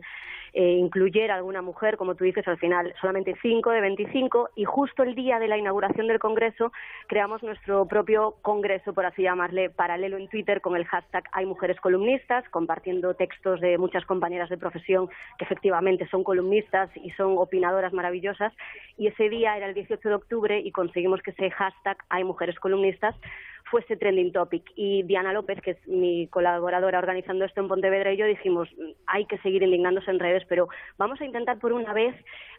eh, incluyera alguna mujer, como tú dices, al final solamente 5 de 25 y justo el día de la inauguración del Congreso creamos nuestro propio Congreso, por así llamarle, paralelo en Twitter con el hashtag Hay Mujeres Columnistas, compartiendo textos de muchas compañeras de profesión que efectivamente son columnistas y son opinadoras maravillosas. Y ese día era el 18 de octubre y conseguimos que ese hashtag Hay Mujeres Columnistas fuese trending topic. Y Diana López, que es mi colaboradora organizando esto en Pontevedra, y yo dijimos, hay que seguir indignándose en redes, pero vamos a intentar por una vez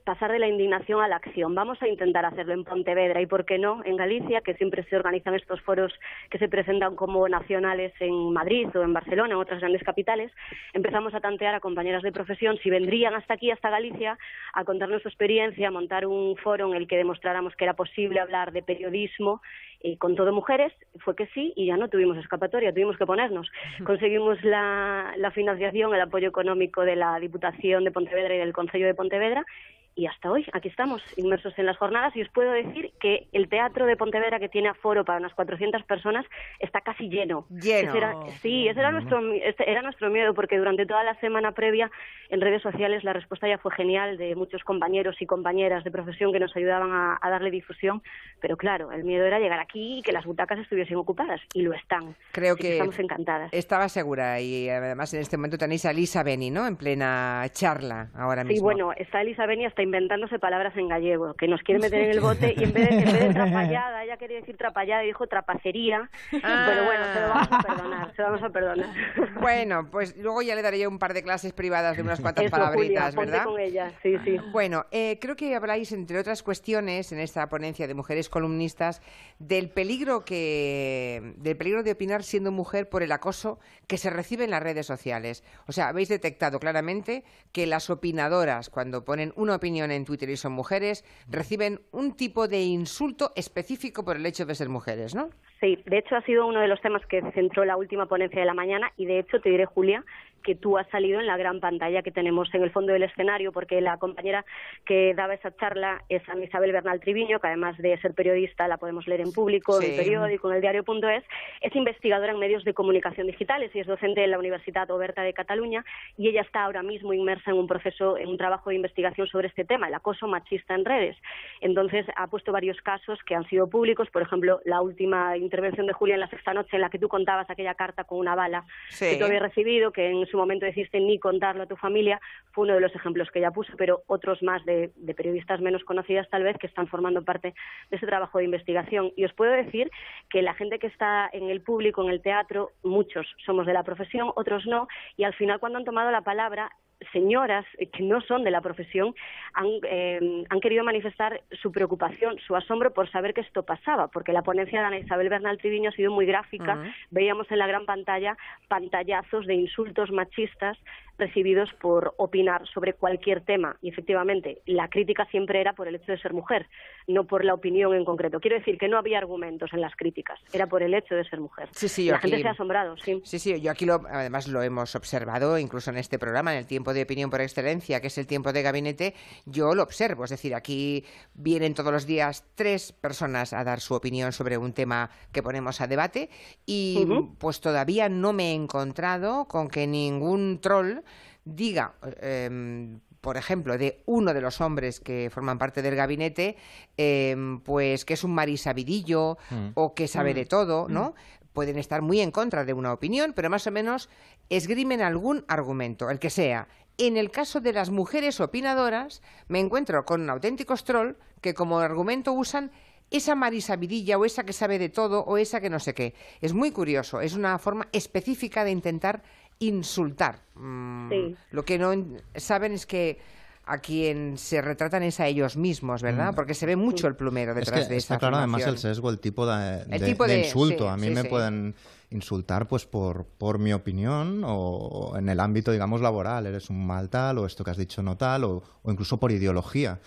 pasar de la indignación a la acción. Vamos a intentar hacerlo en Pontevedra y, ¿por qué no?, en Galicia, que siempre se organizan estos foros que se presentan como nacionales en Madrid o en Barcelona, en otras grandes capitales. Empezamos a tantear a compañeras de profesión si vendrían hasta aquí, hasta Galicia, a contarnos su experiencia, a montar un foro en el que demostráramos que era posible hablar de periodismo y con todo mujeres, fue que sí y ya no tuvimos escapatoria, tuvimos que ponernos. Conseguimos la, la financiación, el apoyo económico de la Diputación de Pontevedra y del Consejo de Pontevedra y hasta hoy aquí estamos inmersos en las jornadas y os puedo decir que el teatro de Pontevedra que tiene aforo para unas 400 personas está casi lleno. Lleno. Ese era- sí, ese era nuestro este era nuestro miedo porque durante toda la semana previa en redes sociales la respuesta ya fue genial de muchos compañeros y compañeras de profesión que nos ayudaban a, a darle difusión, pero claro, el miedo era llegar aquí y que las butacas estuviesen ocupadas y lo están. Creo Así que estamos encantadas. Estaba segura y además en este momento tenéis a Lisa Beni, ¿no? En plena charla ahora mismo. Sí, bueno, está Elisa Beni hasta inventándose palabras en gallego, que nos quiere meter en el bote y en vez de, en vez de trapallada, [LAUGHS] ella quería decir trapallada y dijo trapacería, pero bueno, se lo vamos a perdonar, se lo vamos a perdonar. [LAUGHS] Bueno, pues luego ya le daré un par de clases privadas de unas cuantas Eso, Julia, palabritas, ponte ¿verdad? con ella, sí, sí. Bueno, eh, creo que habláis, entre otras cuestiones, en esta ponencia de mujeres columnistas, del peligro que, del peligro de opinar siendo mujer por el acoso que se recibe en las redes sociales. O sea, habéis detectado claramente que las opinadoras, cuando ponen una opinión en Twitter y son mujeres, reciben un tipo de insulto específico por el hecho de ser mujeres, ¿no? Sí, de hecho ha sido uno de los temas que centró la última ponencia de la mañana y de hecho te diré, Julia, que tú has salido en la gran pantalla que tenemos en el fondo del escenario porque la compañera que daba esa charla es Ana Isabel Bernal Triviño, que además de ser periodista la podemos leer en público, en Sí. el periódico, en el diario.es, es investigadora en medios de comunicación digitales y es docente en la Universidad Oberta de Cataluña y ella está ahora mismo inmersa en un proceso, en un trabajo de investigación sobre este tema, el acoso machista en redes. Entonces ha puesto varios casos que han sido públicos, por ejemplo, la última intervención de Julia en la sexta noche en la que tú contabas aquella carta con una bala Sí. que tú habías recibido, que en su momento decidiste ni contarlo a tu familia, fue uno de los ejemplos que ella puso, pero otros más de, de periodistas menos conocidas tal vez que están formando parte de ese trabajo de investigación. Y os puedo decir que la gente que está en el público, en el teatro, muchos somos de la profesión, otros no, y al final cuando han tomado la palabra señoras que no son de la profesión han, eh, han querido manifestar su preocupación, su asombro por saber que esto pasaba, porque la ponencia de Ana Isabel Bernal Triviño ha sido muy gráfica. Veíamos en la gran pantalla pantallazos de insultos machistas recibidos por opinar sobre cualquier tema. Y efectivamente, la crítica siempre era por el hecho de ser mujer, no por la opinión en concreto. Quiero decir que no había argumentos en las críticas, era por el hecho de ser mujer. Sí, sí, yo la gente se ha asombrado, sí. Sí, sí, yo aquí lo, además lo hemos observado incluso en este programa, en el tiempo de opinión por excelencia, que es el tiempo de gabinete, yo lo observo. Es decir, aquí vienen todos los días tres personas a dar su opinión sobre un tema que ponemos a debate y pues todavía no me he encontrado con que ningún troll diga... em, por ejemplo, de uno de los hombres que forman parte del gabinete, em, pues que es un marisabidillo Mm. o que sabe Mm. de todo, ¿no? Pueden estar muy en contra de una opinión, pero más o menos esgrimen algún argumento, el que sea. En el caso de las mujeres opinadoras, me encuentro con auténticos troll que como argumento usan esa marisabidilla o esa que sabe de todo o esa que no sé qué. Es muy curioso, es una forma específica de intentar insultar. Mm, Sí. Lo que no en- saben es que a quien se retratan es a ellos mismos, ¿verdad? Mm. Porque se ve mucho el plumero Es detrás que de está esa claro además el sesgo, el tipo de, El tipo de de- insulto. sí, a mí sí, me sí. pueden insultar pues por, por mi opinión o en el ámbito, digamos, laboral. Eres un mal tal o esto que has dicho no tal o, o incluso por ideología.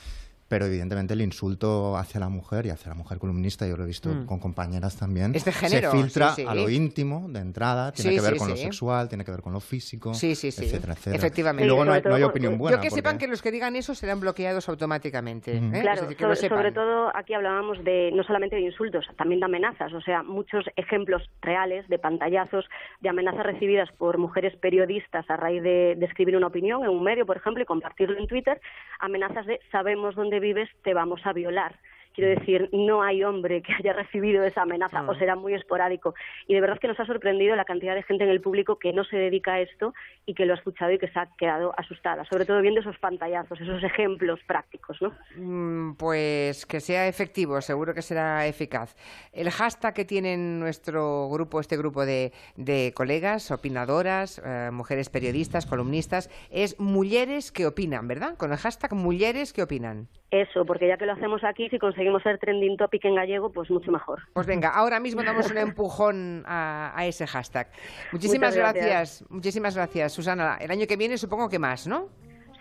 Pero evidentemente el insulto hacia la mujer y hacia la mujer columnista, yo lo he visto Mm. con compañeras también, Es de género, se filtra sí, sí. a lo íntimo de entrada, tiene Sí, que ver sí, con lo sexual, tiene que ver con lo físico, Sí, sí, sí. etcétera, etcétera. Efectivamente. Y luego no hay, no hay opinión buena. Yo que sepan que los que digan eso serán bloqueados automáticamente. ¿eh? Claro, Es decir, que sobre, lo sepan. sobre todo aquí hablábamos de no solamente de insultos, también de amenazas, o sea, muchos ejemplos reales de pantallazos, de amenazas recibidas por mujeres periodistas a raíz de, de escribir una opinión en un medio, por ejemplo, y compartirlo en Twitter, amenazas de sabemos dónde vives, te vamos a violar. Quiero decir, no hay hombre que haya [LAUGHS] recibido esa amenaza o será muy esporádico. Y de verdad que nos ha sorprendido la cantidad de gente en el público que no se dedica a esto y que lo ha escuchado y que se ha quedado asustada, sobre todo viendo esos pantallazos, esos ejemplos prácticos, ¿no? Mm, Pues que sea efectivo, seguro que será eficaz. El hashtag que tiene nuestro grupo, este grupo de, de colegas, opinadoras, eh, mujeres periodistas, columnistas, es Mulleres que opinan, ¿verdad? Con el hashtag Mulleres que opinan. Eso, porque ya que lo hacemos aquí, si conseguimos ser trending topic en gallego, pues mucho mejor. Pues venga, ahora mismo damos un empujón a, a ese hashtag. Muchísimas gracias. gracias, muchísimas gracias, Susana. El año que viene supongo que más, ¿no?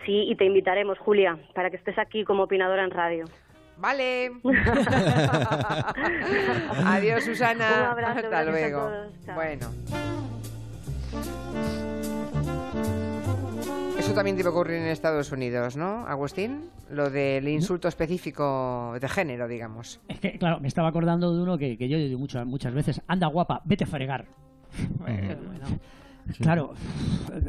Sí, y te invitaremos, Julia, para que estés aquí como opinadora en radio. Vale. [LAUGHS] Adiós, Susana. Un abrazo, Hasta a luego. todos. Bueno. Eso también debe ocurrir en Estados Unidos, ¿no, Agustín? Lo del insulto específico de género, digamos. Es que, claro, me estaba acordando de uno que, que yo digo muchas, muchas veces, anda guapa, vete a fregar. [LAUGHS] Eh, Claro,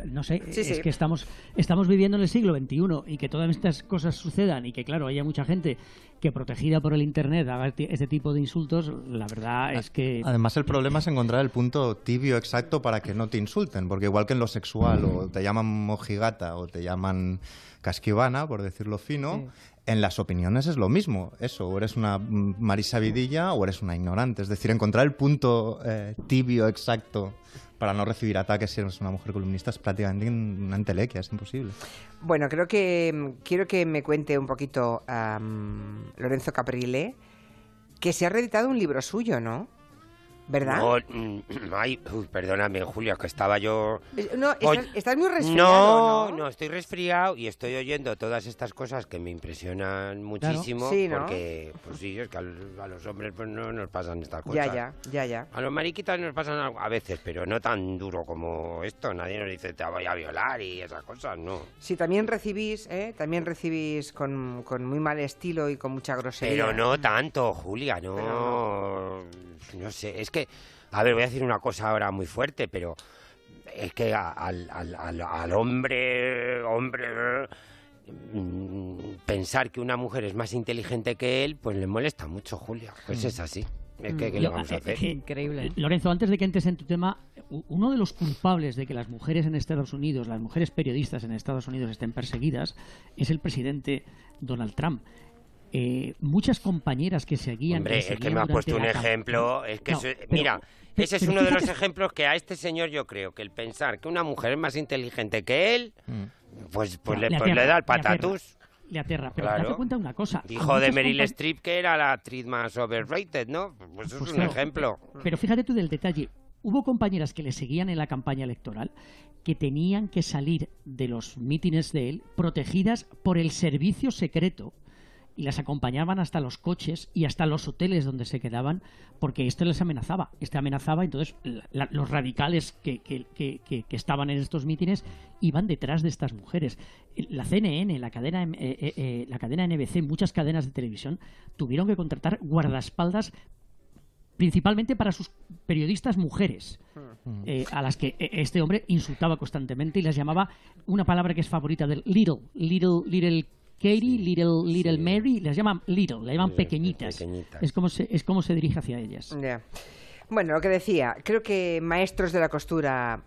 no sé, Sí, es sí. que estamos, estamos viviendo en el siglo XXI y que todas estas cosas sucedan y que, claro, haya mucha gente que protegida por el Internet haga este tipo de insultos, la verdad es que... Además, el problema es encontrar el punto tibio exacto para que no te insulten, porque igual que en lo sexual, o te llaman mojigata o te llaman casquivana, por decirlo fino, en las opiniones es lo mismo. Eso, o eres una mm, Marisa Vidilla o eres una ignorante. Es decir, encontrar el punto eh, tibio exacto para no recibir ataques si eres una mujer columnista es prácticamente una entelequia, es imposible. Bueno, creo que mm, quiero que me cuente un poquito Lorenzo Caprile, que se ha reeditado un libro suyo, ¿no? ¿Verdad? No, mm, [CLEARS THROAT] ay, uy, perdóname, Julia, que estaba yo... No, estás, estás muy resfriado, No, ¿no? no, estoy resfriado y estoy oyendo todas estas cosas que me impresionan muchísimo. Sí, ¿no? Porque, pues sí, es que al- a, los hombres pues no nos pasan estas Ya, cosas. ya, ya, ya. A los mariquitas nos pasan algo- a veces, pero no tan duro como esto. Nadie nos dice te voy a violar y esas cosas, no. Sí, también recibís, ¿eh? También recibís con, con muy mal estilo y con mucha grosería. Pero no tanto, Julia, no. No sé, es que. A ver, voy a decir una cosa ahora muy fuerte, pero. Es que al, al, al, al hombre. Hombre. mm, Pensar que una mujer es más inteligente que él, pues le molesta mucho, Julia. Pues Mm. es así. Es que, ¿qué Yo, le vamos a eh, hacer? eh, Increíble. Lorenzo, antes de que entres en tu tema, uno de los culpables de que las mujeres en Estados Unidos, las mujeres periodistas en Estados Unidos estén perseguidas, es el presidente Donald Trump. Eh, muchas compañeras que seguían... Hombre, le es que me ha durante puesto un ejemplo. Es que No, eso- pero- mira, ese es uno de los ejemplos que a este señor yo creo que el pensar que una mujer es más inteligente que él, pues, pues, le, pues aterra, le da el le aterra, patatús. Le aterra, pero Claro. date cuenta de una cosa. Dijo de Meryl compa- Streep que era la actriz más overrated, ¿no? Pues eso Pues es un claro, ejemplo. Pero fíjate tú del detalle. Hubo compañeras que le seguían en la campaña electoral que tenían que salir de los mítines de él protegidas por el servicio secreto y las acompañaban hasta los coches y hasta los hoteles donde se quedaban porque esto les amenazaba. Este amenazaba, entonces la- los radicales que, que- que- que- estaban en estos mítines iban detrás de estas mujeres. La CNN, la cadena, eh, eh, eh, la cadena NBC, muchas cadenas de televisión tuvieron que contratar guardaespaldas principalmente para sus periodistas mujeres, eh, a las que este hombre insultaba constantemente y las llamaba una palabra que es favorita del little, little, little Katie, little, little Mary, las llaman little, las llaman Sí, pequeñitas. pequeñitas. Es como se, es como se dirige hacia ellas. Ya. Bueno, lo que decía, creo que Maestros de la Costura,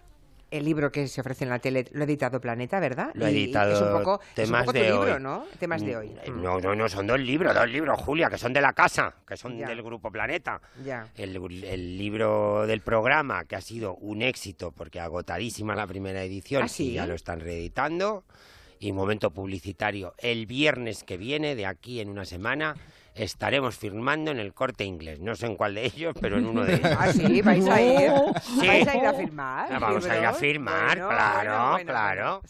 el libro que se ofrece en la tele, lo ha editado Planeta, ¿verdad? Lo ha Y editado es un poco, es un temas poco tu de libro. ¿no? Temas de Mm, hoy. eh, No, no, no, son dos libros, dos libros, Julia, que son de la casa, que son Ya. del Grupo Planeta. Ya. El, el libro del programa, que ha sido un éxito, porque agotadísima la primera edición, ¿Ah, sí? y ya lo están reeditando. Y momento publicitario. El viernes que viene, de aquí en una semana, estaremos firmando en el corte inglés. No sé en cuál de ellos, pero en uno de ellos. [LAUGHS] ¿Ah, sí? ¿Vais a ir? Sí. ¿Vais a ir a firmar? Ah, Vamos a ir a firmar, Bueno, claro, bueno, bueno, claro.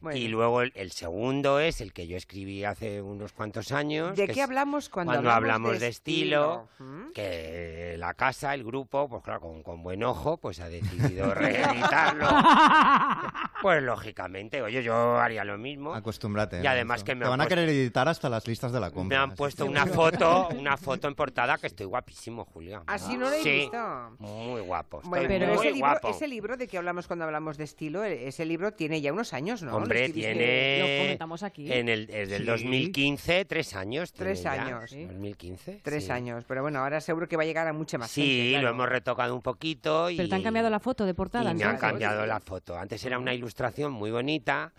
Bueno. Y luego el, el segundo es el que yo escribí hace unos cuantos años. ¿De qué hablamos cuando, hablamos, de estilo? ¿Mm? que la casa, el grupo, pues claro, con, con buen ojo, pues ha decidido [LAUGHS] reeditarlo. [LAUGHS] pues lógicamente, oye, yo haría lo mismo. Acostúmbrate. Y además que me Te van a querer editar hasta las listas de la Me compra. han puesto una foto, [LAUGHS] una foto en portada que estoy guapísimo, Julia. Así no lo he Sí, visto. Muy guapo. Estoy Bueno, pero muy ese libro, guapo. ese libro de que hablamos cuando hablamos de estilo, e- ese libro tiene ya unos años, ¿no? Hombre, tiene. Lo comentamos aquí. En el, desde el Sí. 2015, tres años. Tres ya. años. 2015. Tres sí. años, pero bueno, ahora seguro que va a llegar a mucha más gente. Sí, claro. lo hemos retocado un poquito. Y, Pero te han cambiado la foto de portada. y me han cambiado la foto. Antes era una ilustración muy bonita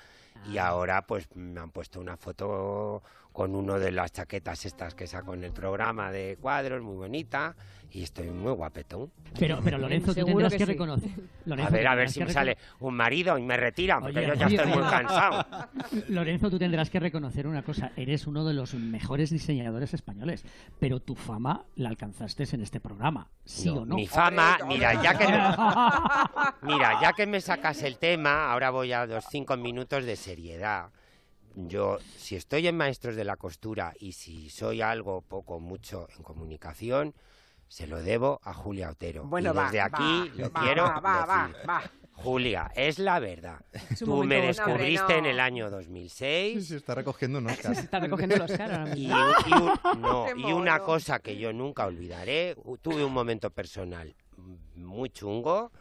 y ahora pues me han puesto una foto con uno de las chaquetas estas que saco en el programa de cuadros, muy bonita, y estoy muy guapetón. Pero, pero Lorenzo, tú tendrás que que, sí. reconocer. A ver, a ver si me sale un marido y me retiran, porque Oye, yo ya oye, estoy muy cansado. Lorenzo, tú tendrás que reconocer una cosa. Eres uno de los mejores diseñadores españoles, pero tu fama la alcanzaste en este programa, ¿sí No, o no? Mi fama, mira, ya que me, [LAUGHS] mira, ya que me sacas el tema, ahora voy a los cinco minutos de seriedad. Yo, si estoy en Maestros de la Costura y si soy algo poco mucho en comunicación, se lo debo a Julia Otero. Bueno, y va, desde aquí va, lo va, quiero va, va, va, decir. va. Julia, es la verdad. Es Tú me descubriste en No. el año 2006 Sí, está recogiendo un Oscar. Está recogiendo el Oscar ahora y, mismo. y un- no, Qué y una cosa que yo nunca olvidaré, tuve un momento personal muy chungo.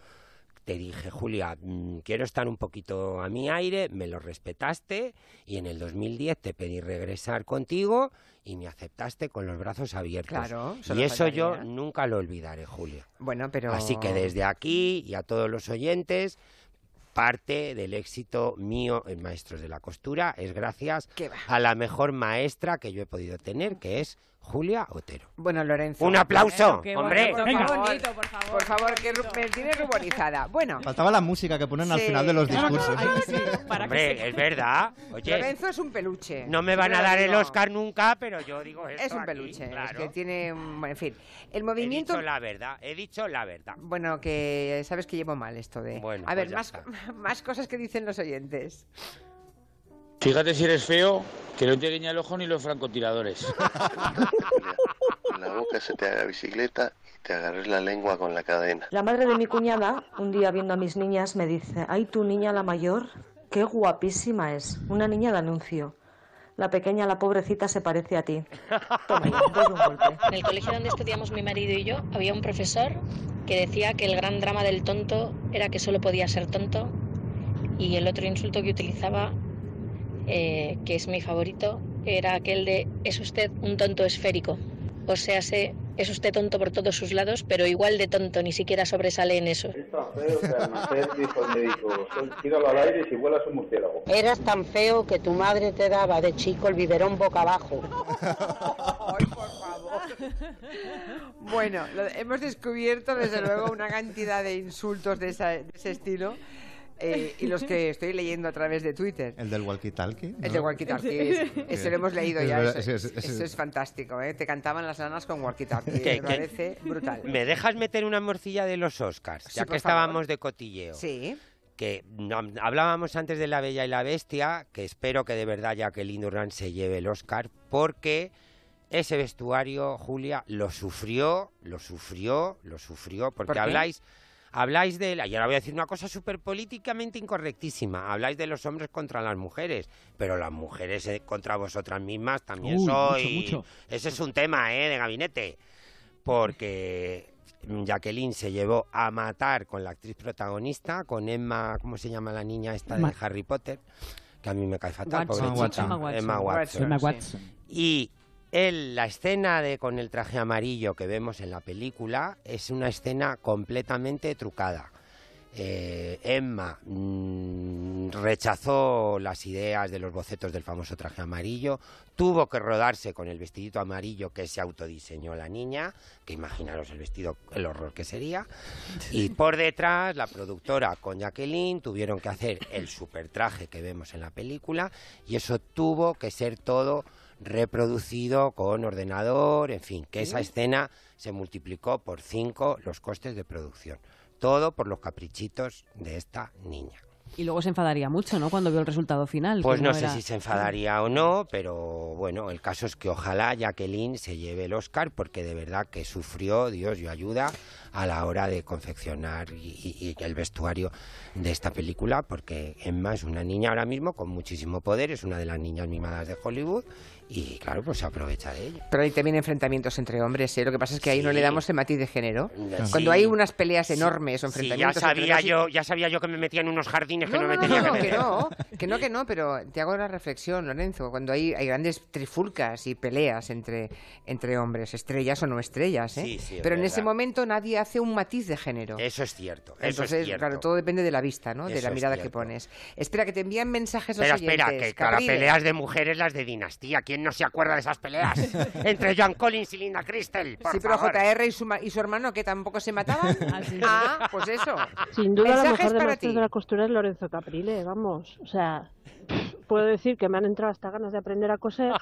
Te dije, Julia, mm, quiero estar un poquito a mi aire, me lo respetaste y en el 2010 te pedí regresar contigo y me aceptaste con los brazos abiertos. Claro, y eso yo nunca lo olvidaré, Julia. Bueno, pero... Así que desde aquí y a todos los oyentes, parte del éxito mío en Maestros de la Costura es gracias a la mejor maestra que yo he podido tener, que es Julia Otero. Bueno, Lorenzo. Un aplauso, Qué hombre. bonito, Venga. qué bonito, por favor. Por favor, que me tiene ruborizada. Bueno, Faltaba la música que ponen al Sí, final de los claro, discursos. Que Hombre, es verdad. Oye, Lorenzo es un peluche. no me van a dar el. Oscar nunca, pero yo digo esto Es un aquí, peluche, es que tiene... En fin, el He movimiento... dicho la verdad, he dicho la verdad. Bueno, que sabes que llevo mal esto de... Bueno, a ver, pues ya más, está. [LAUGHS] más cosas que dicen los oyentes. Fíjate si eres feo, que no te guiña el ojo ni los francotiradores. En la boca se te haga bicicleta y te agarres la lengua con la cadena. La madre de mi cuñada, un día viendo a mis niñas, me dice, ay, tu niña la mayor, qué guapísima es. Una niña de anuncio. La pequeña, la pobrecita, se parece a ti. Toma, ya, doy un golpe. En el colegio donde estudiamos mi marido y yo había un profesor que decía que el gran drama del tonto era que solo podía ser tonto y el otro insulto que utilizaba, eh, que es mi favorito, era aquel de es usted un tonto esférico. O sea, sé, es usted tonto por todos sus lados, pero igual de tonto, ni siquiera sobresale en eso. Está feo que al nacer dijo el médico, tíralo al aire y si vuelas un murciélago. Eras tan feo que tu madre te daba de chico el biberón boca abajo. [LAUGHS] Ay, por favor. Bueno, hemos descubierto desde luego una cantidad de insultos de, esa- de ese estilo eh, y los que estoy leyendo a través de Twitter. El del walkie-talkie. El ¿no? de walkie talkie, ese lo hemos leído Es ya. verdad, Eso, es- es- eso es fantástico, ¿eh? Te cantaban las lanas con walkie talkie. ¿Qué- Me qué? parece brutal. ¿Me dejas meter una morcilla de los Oscars? Sí, ya que favor. estábamos de cotilleo. Sí. que hablábamos antes de La Bella y la Bestia, que espero que de verdad Jacqueline Durán se lleve el Oscar, porque ese vestuario, Julia, lo sufrió, lo sufrió, lo sufrió, porque ¿Por qué? habláis... Habláis de, y ahora voy a decir una cosa súper políticamente incorrectísima, habláis de los hombres contra las mujeres, pero las mujeres eh, contra vosotras mismas también Uy, soy... mucho. Ese es un tema, ¿eh?, de gabinete, porque Jacqueline se llevó a matar con la actriz protagonista, con Emma, ¿cómo se llama la niña esta Ma- de Harry Potter? Que a mí me cae fatal, Watson. Emma Watson. Emma Watson. Emma Watson. Y él, la escena de con el traje amarillo que vemos en la película es una escena completamente trucada. eh, Emma mm, rechazó las ideas de los bocetos del famoso traje amarillo, tuvo que rodarse con el vestidito amarillo que se autodiseñó la niña, que imaginaros el vestido, el horror que sería, y por detrás la productora con Jacqueline tuvieron que hacer el super traje que vemos en la película y eso tuvo que ser todo reproducido con ordenador, en fin, que esa escena se multiplicó por cinco los costes de producción. Todo por los caprichitos de esta niña. Y luego se enfadaría mucho, ¿no? Cuando vio el resultado final. Pues no, sé si se enfadaría o no, pero bueno, el caso es que ojalá Jacqueline se lleve el Oscar porque de verdad que sufrió, Dios yo ayuda, a la hora de confeccionar y, y- y el vestuario de esta película, porque Emma es una niña ahora mismo con muchísimo poder, es una de las niñas mimadas de Hollywood y claro, pues se aprovecha de ello. Pero hay también enfrentamientos entre hombres, ¿eh? Lo que pasa es que ahí no le damos el matiz de género. Sí. Cuando hay unas peleas enormes o Sí, ya enfrentamientos... entre sabía yo, ya sabía yo que me metía en unos jardines que No, me tenía no, que no, que no, que no, pero te hago la reflexión, Lorenzo, cuando hay, hay grandes trifulcas y peleas entre, entre hombres, estrellas o no estrellas, ¿eh? Sí, sí, es pero en ese momento nadie hace un matiz de género. Eso es cierto, eso Entonces, es cierto. claro, todo depende de la vista, ¿no? de la mirada que pones. Espera, que te envían mensajes los Espera, oyentes. que para peleas de mujeres las de dinastía. ¿Quién no se acuerda de esas peleas? [LAUGHS] Entre Joan Collins y Linda Crystal. Por Sí, pero favor. JR y su, ma- y su hermano, que tampoco se mataban. [LAUGHS] ah, pues eso. Sin duda la mejor de para maestros ti. de la costura es Lorenzo Caprile, vamos. O sea, [LAUGHS] puedo decir que me han entrado hasta ganas de aprender a coser.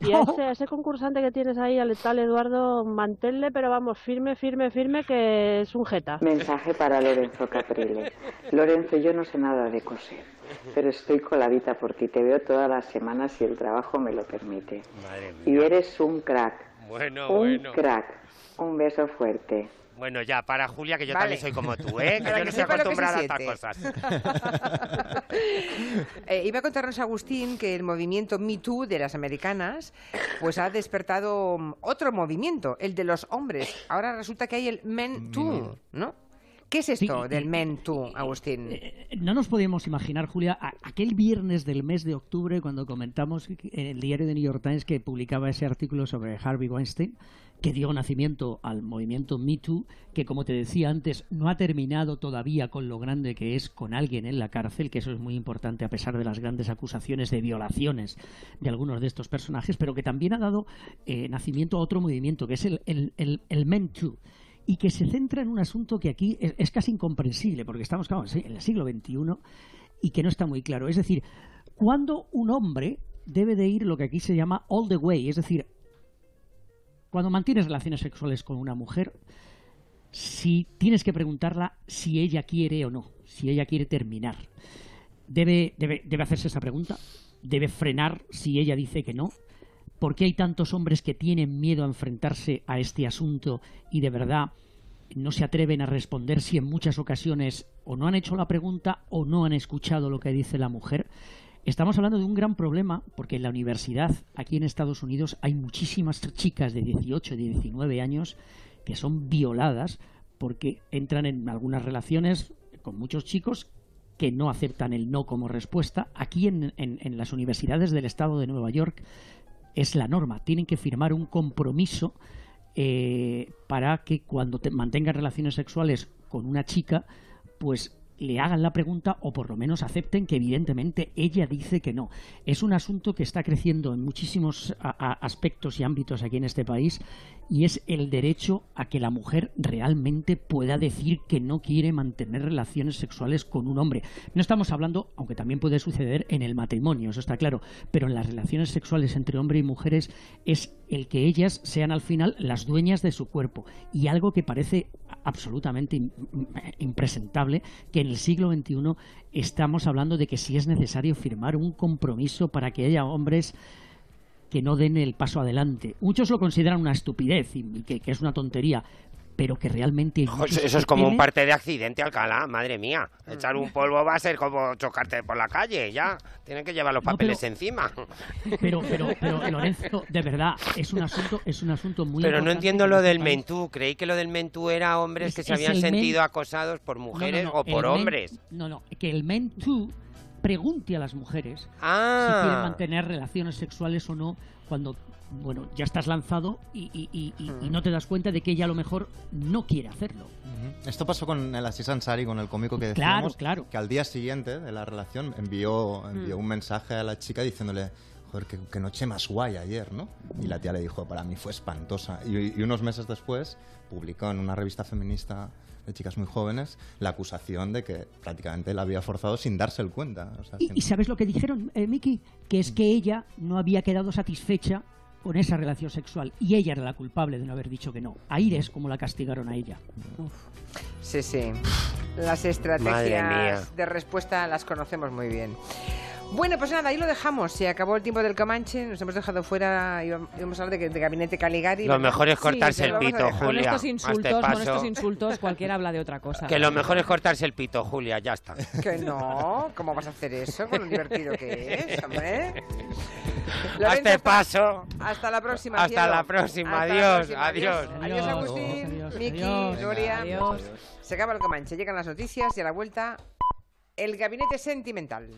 Y a ese, [LAUGHS] a ese concursante que tienes ahí, al tal Eduardo, manténle, pero vamos, firme, firme, firme, que es un jeta. Mensaje para Lorenzo Caprile. Lorenzo, yo no sé nada de coser, pero estoy coladita por ti. Te veo todas las semanas si el trabajo me lo permite. Madre Y eres un crack. Bueno, un bueno. crack. Un beso fuerte. Bueno, ya, para Julia, que yo Vale. también soy como tú, ¿eh? [LAUGHS] Que yo no estoy acostumbrada a estas cosas. [LAUGHS] Eh, iba a contarnos Agustín que el movimiento Me Too de las americanas pues ha despertado mm, otro movimiento, el de los hombres. Ahora resulta que hay el Men Too, ¿no? ¿Qué es esto del Men Too, Agustín? No nos podíamos imaginar, Julia, a- aquel viernes del mes de octubre, cuando comentamos en el diario de New York Times que publicaba ese artículo sobre Harvey Weinstein, que dio nacimiento al movimiento Me Too, que como te decía antes, no ha terminado todavía con lo grande que es con alguien en la cárcel, que eso es muy importante a pesar de las grandes acusaciones de violaciones de algunos de estos personajes, pero que también ha dado eh, nacimiento a otro movimiento, que es el, el, el, el Men Too y que se centra en un asunto que aquí es, es casi incomprensible, porque estamos claro, en el siglo XXI y que no está muy claro. Es decir, cuando un hombre debe de ir lo que aquí se llama all the way, es decir, cuando mantienes relaciones sexuales con una mujer, si tienes que preguntarla si ella quiere o no, si ella quiere terminar. Debe, debe, debe hacerse esa pregunta, debe frenar si ella dice que no. ¿Por qué hay tantos hombres que tienen miedo a enfrentarse a este asunto y de verdad no se atreven a responder si en muchas ocasiones o no han hecho la pregunta o no han escuchado lo que dice la mujer? Estamos hablando de un gran problema porque en la universidad aquí en Estados Unidos hay muchísimas chicas de 18, 19 años que son violadas porque entran en algunas relaciones con muchos chicos que no aceptan el no como respuesta. Aquí en, en- en las universidades del estado de Nueva York es la norma. Tienen que firmar un compromiso eh, para que cuando te mantengan relaciones sexuales con una chica, pues le hagan la pregunta o por lo menos acepten que evidentemente ella dice que no. Es un asunto que está creciendo en muchísimos aspectos y ámbitos aquí en este país y es el derecho a que la mujer realmente pueda decir que no quiere mantener relaciones sexuales con un hombre. No estamos hablando, aunque también puede suceder en el matrimonio, eso está claro, pero en las relaciones sexuales entre hombre y mujeres es el que ellas sean al final las dueñas de su cuerpo y algo que parece absolutamente im- impresentable que en el siglo XXI estamos hablando de que si es necesario firmar un compromiso para que haya hombres que no den el paso adelante. Muchos lo consideran una estupidez y que, que es una tontería, pero que realmente... eso es como un parte de accidente, Alcalá, madre mía. Echar un polvo va a ser como chocarte por la calle, ya. Tienen que llevar los No, papeles pero- encima. Pero, pero, [LAUGHS] pero Lorenzo, de verdad, es un asunto, es un asunto muy Pero no entiendo lo este del mentú. Creí que lo del mentú era hombres Es- que se habían men- sentido acosados por mujeres No, no, no, o por men- hombres. no, no, que el Men Too pregunte a las mujeres Ah. si quieren mantener relaciones sexuales o no cuando bueno ya estás lanzado y, y- y- y- y no te das cuenta de que ella a lo mejor no quiere hacerlo. Esto pasó con el Aziz Ansari, con el cómico que Claro, decíamos, claro. que al día siguiente de la relación envió, envió Mm. un mensaje a la chica diciéndole, joder, qué, qué noche más guay ayer, ¿no? Y la tía le dijo, para mí fue espantosa. Y, y unos meses después publicó en una revista feminista de chicas muy jóvenes la acusación de que prácticamente la había forzado sin darse el cuenta. O sea, Y, sin- y ¿sabes lo que dijeron, eh, Miki? Que es que ella no había quedado satisfecha con esa relación sexual y ella era la culpable de no haber dicho que no. Ahí es como la castigaron a ella. Sí, sí. Las estrategias de respuesta las conocemos muy bien. Bueno, pues nada, ahí lo dejamos. Se acabó el tiempo del Comanche, nos hemos dejado fuera, íbam- íbamos a hablar de, de Gabinete Caligari. Lo mejor es cortarse el pito. Julia. Con estos insultos, con estos insultos, cualquiera habla de otra cosa. Que lo mejor es cortarse el pito, Julia, ya está. Que no, ¿cómo vas a hacer eso con lo divertido que es, hombre? [LAUGHS] Lorenzo, Hazte hasta- paso. Hasta la próxima, Hasta cielo. la próxima, Hasta la adiós, próxima, adiós. Adiós, Adiós. Agustín, Adiós, Miki, adiós. Gloria. Adiós. Se acaba el Comanche, llegan las noticias y a la vuelta el Gabinete Sentimental.